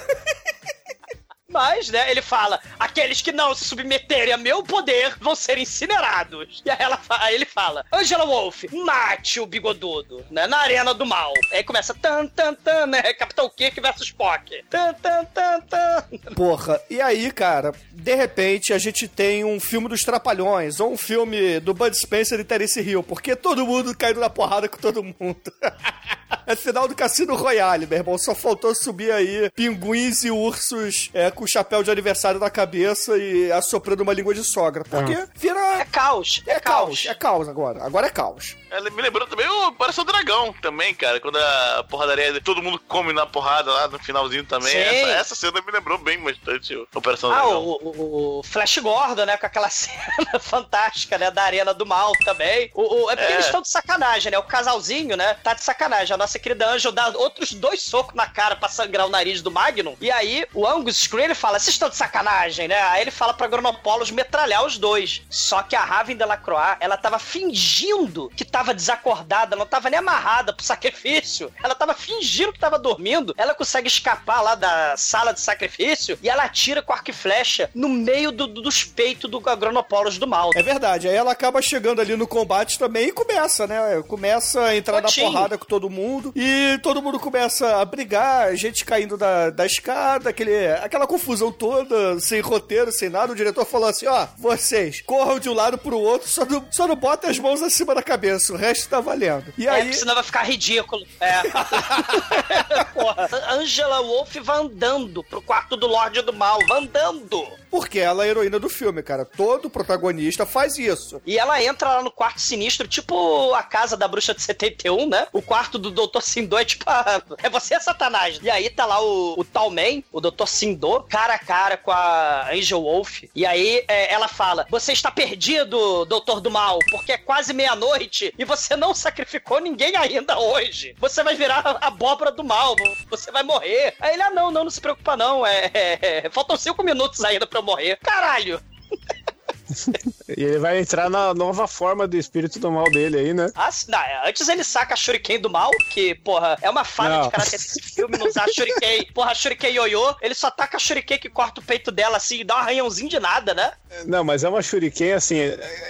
Mas, né, ele fala: aqueles que não se submeterem a meu poder vão ser incinerados. E aí, ela, aí ele fala: Angela Wolf, mate o bigodudo, né, na arena do mal. Aí começa tan, tan, tan, né, Capitão Kirk versus Spock. Tan, tan, tan, tan. Porra, e aí, cara, de repente a gente tem um filme dos Trapalhões, ou um filme do Bud Spencer e Terence Hill, porque todo mundo caindo na porrada com todo mundo. <laughs> <laughs> É final do Cassino Royale, meu irmão. Só faltou subir aí pinguins e ursos é, com chapéu de aniversário na cabeça e assoprando uma língua de sogra. Porque vira. É caos, é, É caos, é caos agora. Agora é caos. Ela me lembrou também o Parece o Dragão também, cara. Quando a porradaria, todo mundo come na porrada lá no finalzinho também. Sim. Essa, essa cena me lembrou bem bastante o Operação Ah, Dragão. o, o- o Flash Gordon, né? Com aquela <laughs> cena fantástica, né? Da Arena do Mal também. O, o- é porque É. eles estão de sacanagem, né? O casalzinho, né? Tá de sacanagem. A nossa querida Angel dá outros dois socos na cara pra sangrar o nariz do Magnum. E aí o Angus Screen ele fala: vocês estão de sacanagem, né? Aí ele fala pra Gronopolos metralhar os dois. Só que a Raven Delacroix, ela tava fingindo que tava desacordada, não tava nem amarrada pro sacrifício. Ela tava fingindo que tava dormindo. Ela consegue escapar lá da sala de sacrifício e ela atira com arco e flecha no meio do- do- dos peitos do Gronopolos do mal. É verdade. Aí ela acaba chegando ali no combate também e começa, né? Começa a entrar na porrada com todo mundo. E todo mundo começa a brigar, gente caindo da, da escada, aquele, aquela confusão toda, sem roteiro, sem nada. O diretor falou assim: ó, vocês corram de um lado pro outro, só não, só não botem as mãos acima da cabeça, o resto tá valendo. E É, aí. porque senão vai ficar ridículo. É. <laughs> Porra, Angela Wolf vai andando pro quarto do Lorde do Mal, vai andando. Porque ela é a heroína do filme, cara. Todo protagonista faz isso. E ela entra lá no quarto sinistro, tipo a casa da bruxa de 71, né? O quarto do Dr. Sindô é tipo, ah, é você, Satanás. E aí tá lá o, o Tal Man, o Dr. Sindô, cara a cara com a Angel Wolf. E aí é, ela fala: Você está perdido, Doutor do Mal, porque é quase meia-noite e você não sacrificou ninguém ainda hoje. Você vai virar a abóbora do mal, você vai morrer. Aí ele, ah, não, não, não se preocupa, não. É, é, é, faltam cinco minutos ainda pra eu morrer. Caralho! <laughs> <laughs> E ele vai entrar na nova forma do espírito do mal dele aí, né? Ah, sim, não, é, antes ele saca a Shuriken do mal, que, porra, é uma falha Não. de caráter desse filme não usar Shuriken. <laughs> Porra, a Shuriken ioiô, ele só taca a Shuriken que corta o peito dela assim e dá um arranhãozinho de nada, né? Não, mas é uma shuriken, assim,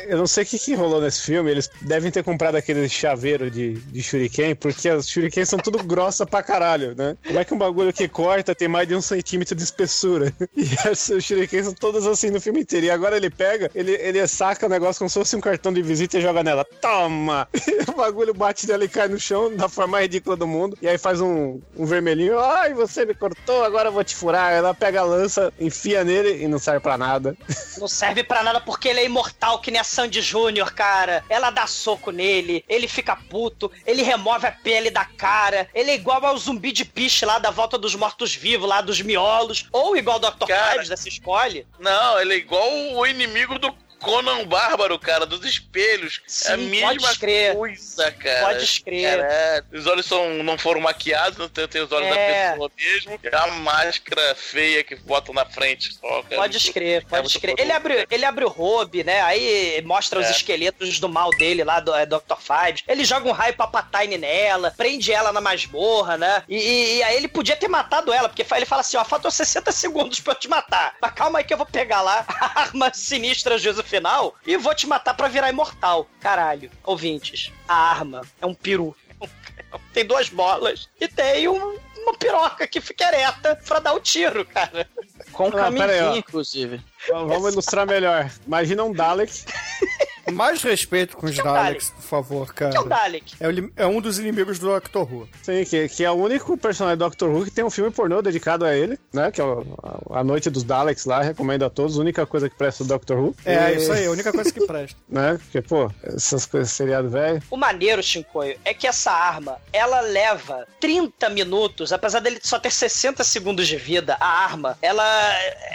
eu não sei o que, que rolou nesse filme, eles devem ter comprado aquele chaveiro de, de shuriken, porque as shurikens são tudo grossa pra caralho, né? Como é que um bagulho que corta tem mais de um centímetro de espessura? <laughs> E as shurikens são todas assim no filme inteiro. E agora ele pega, ele, ele saca o negócio como se fosse um cartão de visita e joga nela. Toma! E <laughs> o bagulho bate nela e cai no chão da forma mais ridícula do mundo. E aí faz um, um vermelhinho. Ai, você me cortou, agora eu vou te furar. Ela pega a lança, enfia nele e não serve pra nada. <laughs> Não serve pra nada porque ele é imortal, que nem a Sandy Júnior, cara. Ela dá soco nele, ele fica puto, ele remove a pele da cara. Ele é igual ao zumbi de piche lá da volta dos mortos-vivos, lá dos miolos. Ou igual ao Dr. Cara. Fives, você escolhe. Não, ele é igual o inimigo do Conan Bárbaro, cara, dos espelhos. é a Sim, mesma coisa, cara. Pode crer. Caralho. Os olhos são, não foram maquiados, não tem, tem os olhos É. da pessoa mesmo. É a máscara feia que botam na frente só, cara. Pode escrever, é pode escrever. Ele abre, ele abre o Robe, né? Aí mostra os É. esqueletos do mal dele lá, do é, Dr. Fives. Ele joga um raio Papatine nela, prende ela na masmorra, né? E, e- e aí ele podia ter matado ela, porque ele fala assim: ó, faltam 60 segundos pra eu te matar. Mas calma aí que eu vou pegar lá a arma sinistra juízo final e vou te matar pra virar imortal. Caralho, ouvintes, a arma é um peru. <laughs> Tem duas bolas e tem um- uma piroca que fica ereta pra dar o tiro, cara. Com um Ah, caminho, inclusive. Vamos ilustrar melhor. Imagina um Dalek. <laughs> Mais respeito com os é Daleks, por favor, cara. Que é o Dalek. É, o é um dos inimigos do Doctor Who. Sim, que, que é o único personagem do Doctor Who que tem um filme pornô dedicado a ele, né? Que é o- a, a Noite dos Daleks lá, recomendo a todos. A única coisa que presta do Doctor Who. É, E- isso aí, a única coisa que <laughs> presta. Né? Porque, pô, essas coisas seriado velho. O maneiro, Shinkoio, é que essa arma, ela leva 30 minutos, apesar dele só ter 60 segundos de vida, a arma, ela,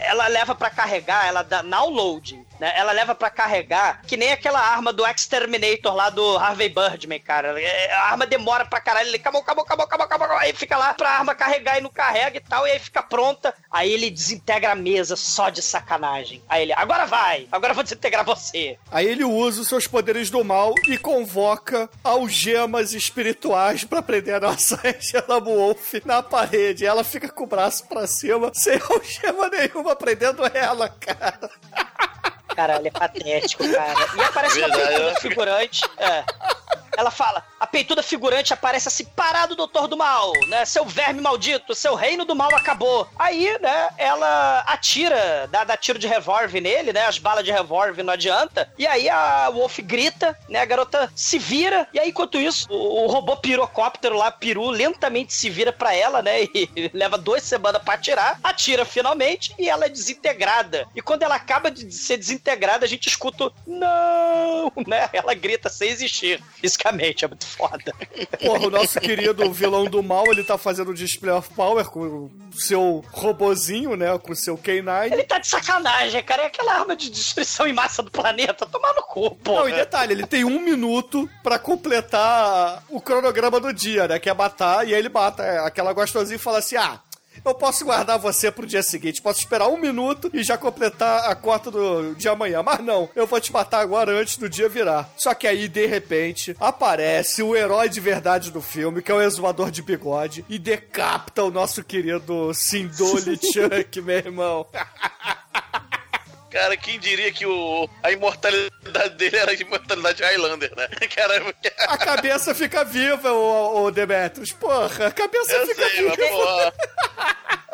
ela leva pra carregar, ela dá download né? Ela leva pra carregar, que nem aquela arma do Exterminator lá do Harvey Birdman, cara. É, A arma demora pra caralho, ele acabou, acabou, acabou, acabou, acabou, aí fica lá pra arma carregar e não carrega e tal, e aí fica pronta. Aí ele desintegra a mesa só de sacanagem. Aí ele, agora vai, agora vou desintegrar você. Aí ele usa os seus poderes do mal e convoca algemas espirituais pra prender a nossa <laughs> Angela Wolf na parede. Ela fica com o braço pra cima, sem <laughs> algema nenhuma prendendo ela, cara. <laughs> Caralho, é patético, cara. E aparece uma Verdade, ela- figurante. É. Ela fala, a peituda figurante aparece assim, parado, doutor do mal, né? Seu verme maldito, seu reino do mal acabou. Aí, né, ela atira, dá, dá tiro de revólver nele, né? As balas de revólver não adianta. E aí a Wolf grita, né? A garota se vira. E aí, enquanto isso, o, o robô pirocóptero lá, peru, lentamente se vira pra ela, né? <laughs> E leva duas semanas pra atirar. Atira finalmente e ela é desintegrada. E quando ela acaba de ser desintegrada, a gente escuta não, <laughs> né? Ela grita sem existir. <laughs> Fisicamente, é muito foda. Porra, o nosso querido vilão do mal, ele tá fazendo o display of power com o seu robozinho, né? Com o seu K9. Ele tá de sacanagem, cara. É aquela arma de destruição em massa do planeta. Tomar no cu, pô. Não, e detalhe, ele tem um minuto pra completar o cronograma do dia, né? Que é matar, e aí ele mata é, aquela gostosinha e fala assim: ah. Eu posso guardar você pro dia seguinte, posso esperar um minuto e já completar a cota do de amanhã. Mas não, eu vou te matar agora antes do dia virar. Só que aí, de repente, aparece o herói de verdade do filme, que é o exumador de bigode, e decapita o nosso querido Sindoli <laughs> Chuck, meu irmão. <laughs> Cara, quem diria que o, a imortalidade dele era a imortalidade Highlander, né? <laughs> Cara, A cabeça fica viva, o, o Demetrius. Porra, a cabeça eu fica sei, viva. mas <laughs> porra.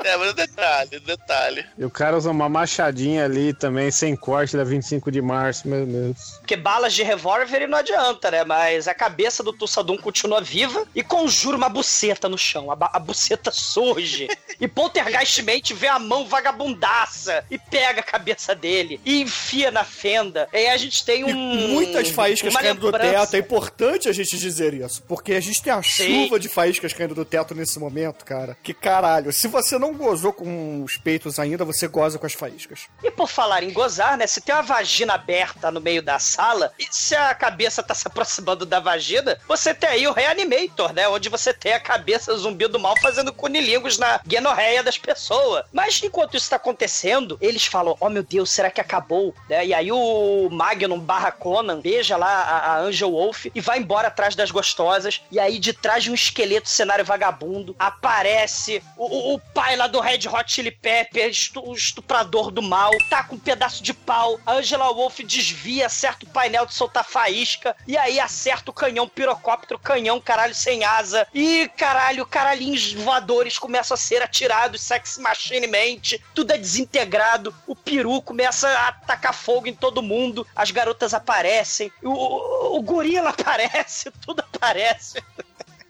É, mas detalhe, detalhe. E o cara usa uma machadinha ali também, sem corte, da 25 de março, meu Deus. Porque balas de revólver não adianta, né? Mas a cabeça do Tussadum continua viva e conjura uma buceta no chão. A, a buceta surge. <laughs> e poltergeistmente vê a mão vagabundaça e pega a cabeça dele e enfia na fenda. E aí a gente tem um. E muitas faíscas uma caindo do teto. É importante a gente dizer isso. Porque a gente tem a Sim. chuva de faíscas caindo do teto nesse momento, cara. Que caralho. Se você não gozou com os peitos ainda, você goza com as faíscas. E por falar em gozar, né? Se tem uma vagina aberta no meio da sala, e se a cabeça tá se aproximando da vagina, você tem aí o Reanimator, né? Onde você tem a cabeça zumbi do mal fazendo cunilingus na guenorreia das pessoas. Mas enquanto isso tá acontecendo, eles falam: Oh meu Deus, será que acabou? Né? E aí o Magnum barra Conan beija lá a, a Angel Wolf e vai embora atrás das gostosas. E aí, de trás de um esqueleto cenário vagabundo, aparece o, o- o pai lá do Red Hot Chili Pepper, o estuprador do mal, tá com um pedaço de pau. A Angela Wolf desvia, acerta o painel de soltar faísca. E aí acerta o canhão pirocóptero, canhão caralho sem asa. E caralho, caralhinhos voadores começam a ser atirados, sex machine mente, tudo é desintegrado. O peru começa a atacar fogo em todo mundo. As garotas aparecem, o, o, o gorila <laughs> aparece, tudo aparece.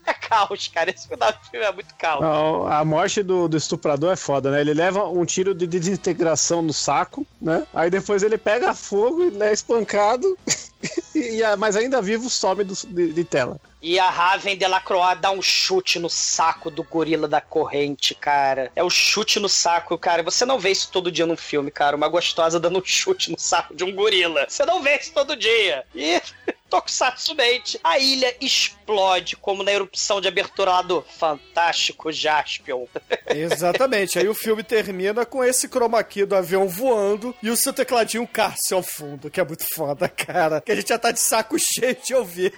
É caos, cara. Esse final do filme é muito caos. A, a morte do, do estuprador é foda, né? Ele leva um tiro de desintegração no saco, né? Aí depois ele pega fogo e é espancado. <laughs> e, a- mas ainda vivo some do- de, de tela. E a Raven Delacroix dá um chute no saco do gorila da corrente, cara. É o chute no saco, cara. Você não vê isso todo dia num filme, cara. Uma gostosa dando um chute no saco de um gorila. Você não vê isso todo dia. E <laughs> Tokusatsu-mente, a ilha explode, como na erupção de abertura lá do Fantástico Jaspion. <laughs> Exatamente. Aí o filme termina com esse chroma key do avião voando e o seu tecladinho Cássio ao fundo, que é muito foda, cara. Que a gente já tá de saco cheio de ouvir.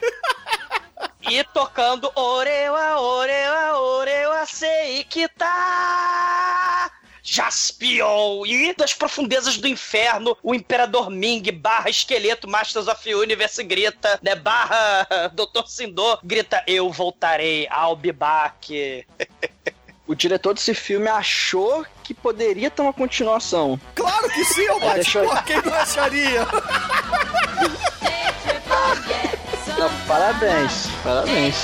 E tocando Orewa, Orewa, Orewa, sei que tá. Jaspion! E das profundezas do inferno, o Imperador Ming barra esqueleto Masters of Universe grita, né? Barra Dr. Sindor grita: Eu voltarei, I'll be back. O diretor desse filme achou que poderia ter uma continuação. Claro que sim, Almighty. Deixa eu- Pô, quem não acharia? <laughs> Não, parabéns, parabéns.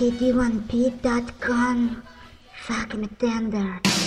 TD1P.com. Fucking tender.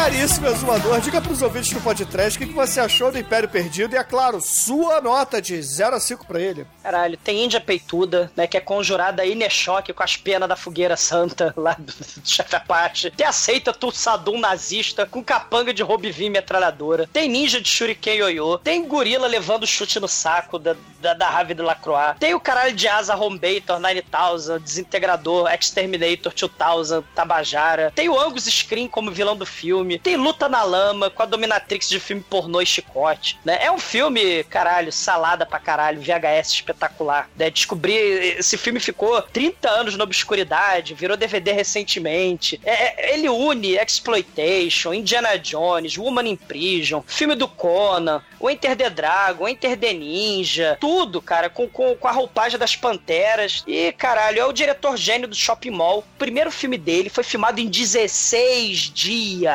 Caríssimo exumador, diga pros ouvintes do podcast o que, que você achou do Império Perdido e, é claro, sua nota de 0 a 5 pra ele. Caralho, tem Índia peituda, né? Que é conjurada aí choque com as penas da fogueira santa lá do, <laughs> do chefe Apache. Tem aceita Tulsadum nazista com capanga de Robivim metralhadora. Tem ninja de Shuriken Yoyo. Tem gorila levando chute no saco da, da, da Ravi de Lacroix. Tem o caralho de asa Hombator 9000, Desintegrador, Exterminator 2000, Tabajara. Tem o Angus Screen como vilão do filme. Tem luta na lama com a dominatrix de filme pornô e chicote. Né? É um filme, caralho, salada pra caralho, VHS espetacular. Né? Descobri. Esse filme ficou 30 anos na obscuridade, virou DVD recentemente. É, é, ele une Exploitation, Indiana Jones, Woman in Prison, filme do Conan, o Enter the Dragon, Enter the Ninja, tudo, cara, com, com, com a roupagem das panteras. E, caralho, é o diretor gênio do Shopping Mall. O primeiro filme dele foi filmado em 16 dias.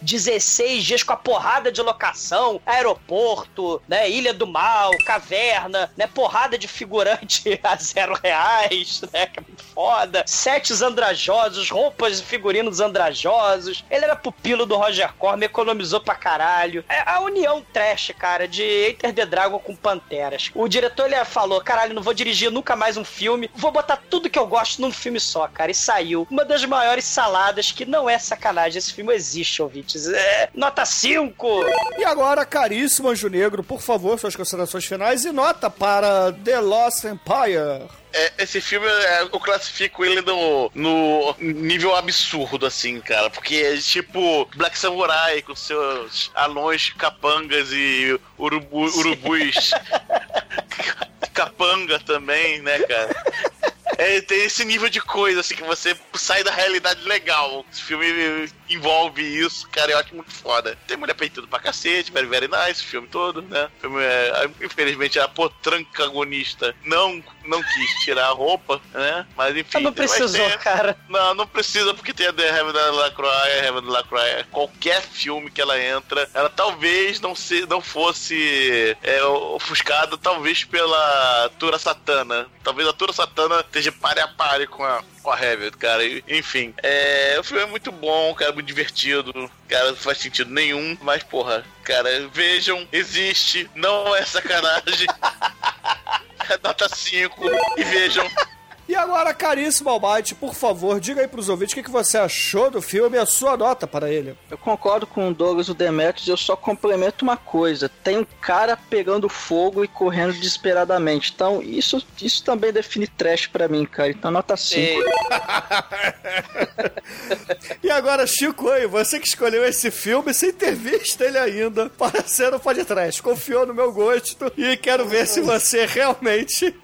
16 dias com a porrada de locação, aeroporto, né, Ilha do Mal, caverna, né, porrada de figurante <laughs> a zero reais, né, que é foda. Sets andrajosos, roupas e figurinos andrajosos. Ele era pupilo do Roger Corman, economizou pra caralho. É a união trash, cara, de Enter the Dragon com Panteras. O diretor, ele falou, caralho, não vou dirigir nunca mais um filme, vou botar tudo que eu gosto num filme só, cara. E saiu. Uma das maiores saladas, que não é sacanagem, esse filme existe, ouvintes. É nota 5! E agora, caríssimo Anjo Negro, por favor, suas considerações finais e nota para The Lost Empire. É, esse filme é, eu classifico ele no, no nível absurdo, assim, cara. Porque é tipo Black Samurai com seus anões capangas e urubu, urubus <laughs> capanga também, né, cara? É, tem esse nível de coisa, assim, que você sai da realidade legal. Esse filme envolve isso, cara, eu acho muito foda. Tem mulher peitudo pra cacete, very, very nice, o filme todo, né? O filme é, infelizmente, a potrancagonista não, não quis tirar a roupa, né? Mas enfim. Não precisou, ter... cara. Não, não precisa, porque tem a The Heaven da Lacroix, a Heaven da Lacroix. Qualquer filme que ela entra, ela talvez não, se, não fosse é, ofuscada, talvez pela Tura Satana. Talvez a Tura Satana esteja pare a pare com a, com a Heaven, cara. Enfim, é, o filme é muito bom, cara, muito divertido. Cara, não faz sentido nenhum, mas porra, cara, vejam, existe, não é sacanagem. <laughs> Nota 5 e vejam. E agora, caríssimo Almighty, por favor, diga aí pros ouvintes o que, que você achou do filme e a sua nota para ele. Eu concordo com o Douglas o Demetrius, eu só complemento uma coisa. Tem um cara pegando fogo e correndo desesperadamente. Então, isso, isso também define trash para mim, cara. Então, nota 5. <laughs> e agora, Chico, aí, você que escolheu esse filme sem ter visto ele ainda para ser o podcast. Confiou no meu gosto e quero ver se você realmente... <laughs>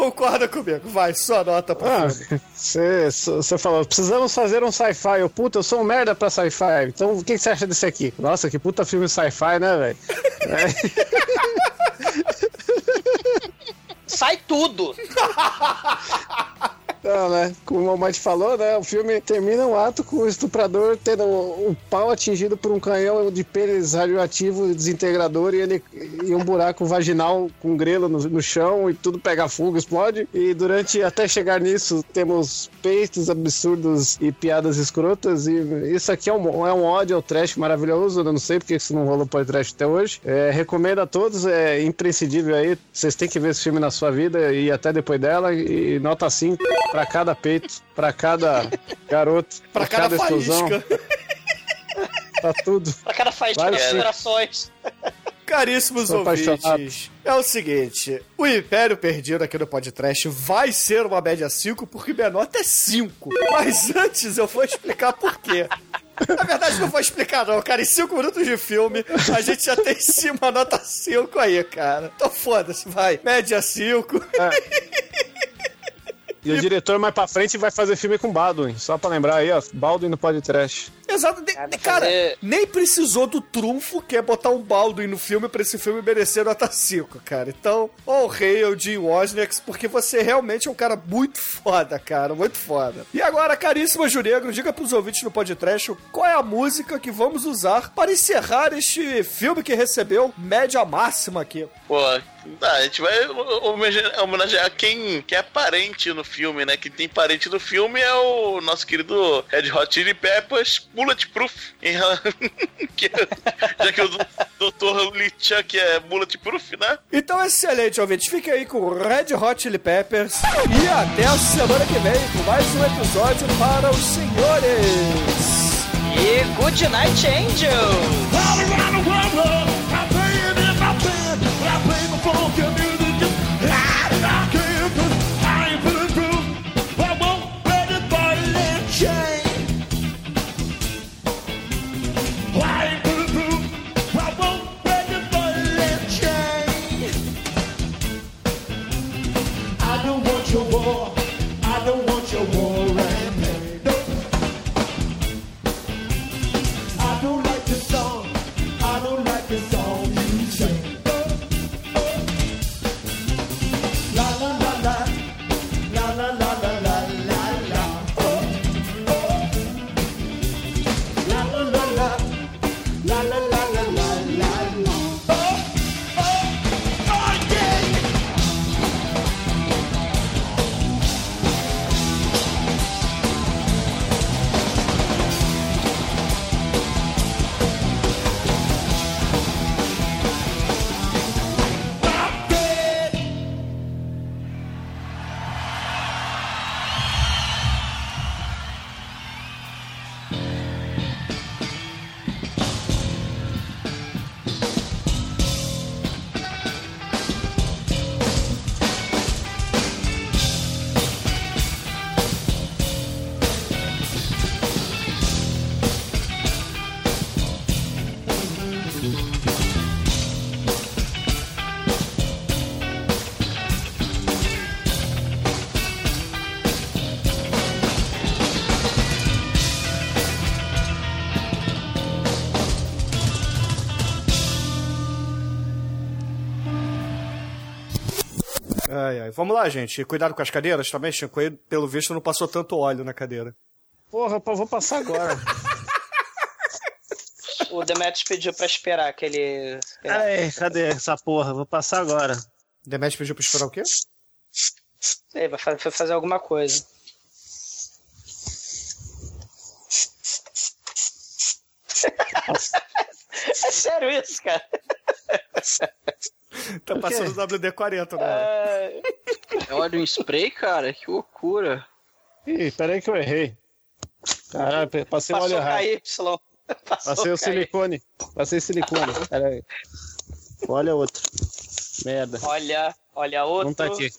Concorda comigo, vai, sua nota pra Você falou, precisamos fazer um sci-fi. Eu, puta, eu sou um merda pra sci-fi. Então, o que você acha desse aqui? Nossa, que puta filme sci-fi, né, velho? <laughs> Sai tudo! <laughs> Não, né? Como o Almighty falou, né? O filme termina um ato com o estuprador tendo o, pau atingido por um canhão de pênis radioativo desintegrador e ele e um buraco vaginal com grelo no, no, chão e tudo pega fogo, explode. E durante até chegar nisso, temos peitos absurdos e piadas escrotas. E isso aqui é um, é um ódio ao trash maravilhoso. Eu não sei porque isso não rolou para trash até hoje. É, recomendo a todos, é imprescindível aí. Vocês têm que ver esse filme na sua vida e até depois dela. E nota 5 para cada peito, para cada garoto, para cada, cada explosão. Pra tudo. Pra cada faísca das corações. Caríssimos Tô ouvintes, apaixonado. é o seguinte: o Império Perdido aqui no podcast vai ser uma média 5 porque minha nota é 5. Mas antes eu vou explicar por quê. Na verdade, não vou explicar, não, cara. Em 5 minutos de filme, a gente já tem sim uma nota 5 aí, cara. Então foda-se, vai. Média 5. É. E, o diretor mais pra frente vai fazer filme com Baldwin. Só pra lembrar aí, ó. Baldwin no podcast. Exato. De, cara, cara fazer... nem precisou do trunfo que é botar um Baldwin no filme pra esse filme merecer nota 5, cara. Então, honrei o Jim Wozniak, porque você realmente é um cara muito foda, cara. Muito foda. E agora, caríssimo Juregro, diga pros ouvintes do podcast qual é a música que vamos usar para encerrar este filme que recebeu média máxima aqui. Pô, Tá, a gente vai homenagear quem, quem é parente no filme, né? Quem tem parente no filme é o nosso querido Red Hot Chili Peppers bulletproof. <laughs> Que- já que o Dr. Lee Chuck é bulletproof, né? Então, excelente, ouvintes. Fiquem aí com o Red Hot Chili Peppers. E até a semana que vem com mais um episódio para os senhores. E Good Night Angel! I Ai. Vamos lá, gente. Cuidado com as cadeiras também, Chico. Aí, pelo visto, não passou tanto óleo na cadeira. Porra, pô, vou passar agora. <laughs> O Demetrius pediu pra esperar que ele. Ai, cadê essa porra? Vou passar agora. Demet pediu pra esperar o quê? Ele vai fa- vai fazer alguma coisa. <laughs> é sério isso, cara? <laughs> <laughs> Tá passando o WD-40, né? É, Olha um spray, cara, que loucura. Ih, peraí que eu errei. Caralho, passei o óleo Passou errado. KY. <laughs> Passou Passei o KY. silicone. Passei silicone. Peraí. Olha outro. Merda. Olha, olha outro. Não tá aqui.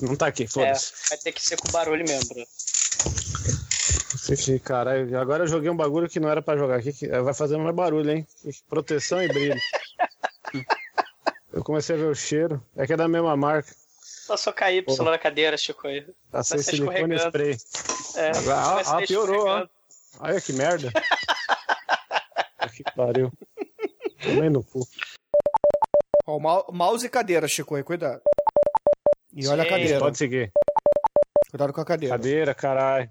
Não tá aqui, É, foda-se. vai ter que ser com barulho mesmo. Ixi, Caralho, agora eu joguei um bagulho que não era pra jogar aqui, que vai fazer mais barulho, hein? Proteção e brilho. <laughs> Eu comecei a ver o cheiro. É que é da mesma marca. Passou KY Porra. na cadeira, Chico. aí. Vai ser silicone spray. É, Ah, ah, piorou, ó. Olha que merda. <laughs> que pariu. Tomei no cu. Ó, mouse e cadeira, Chico. Aí, cuidado. E olha a Sim. cadeira. Pode seguir. Cuidado com a cadeira. Cadeira, caralho.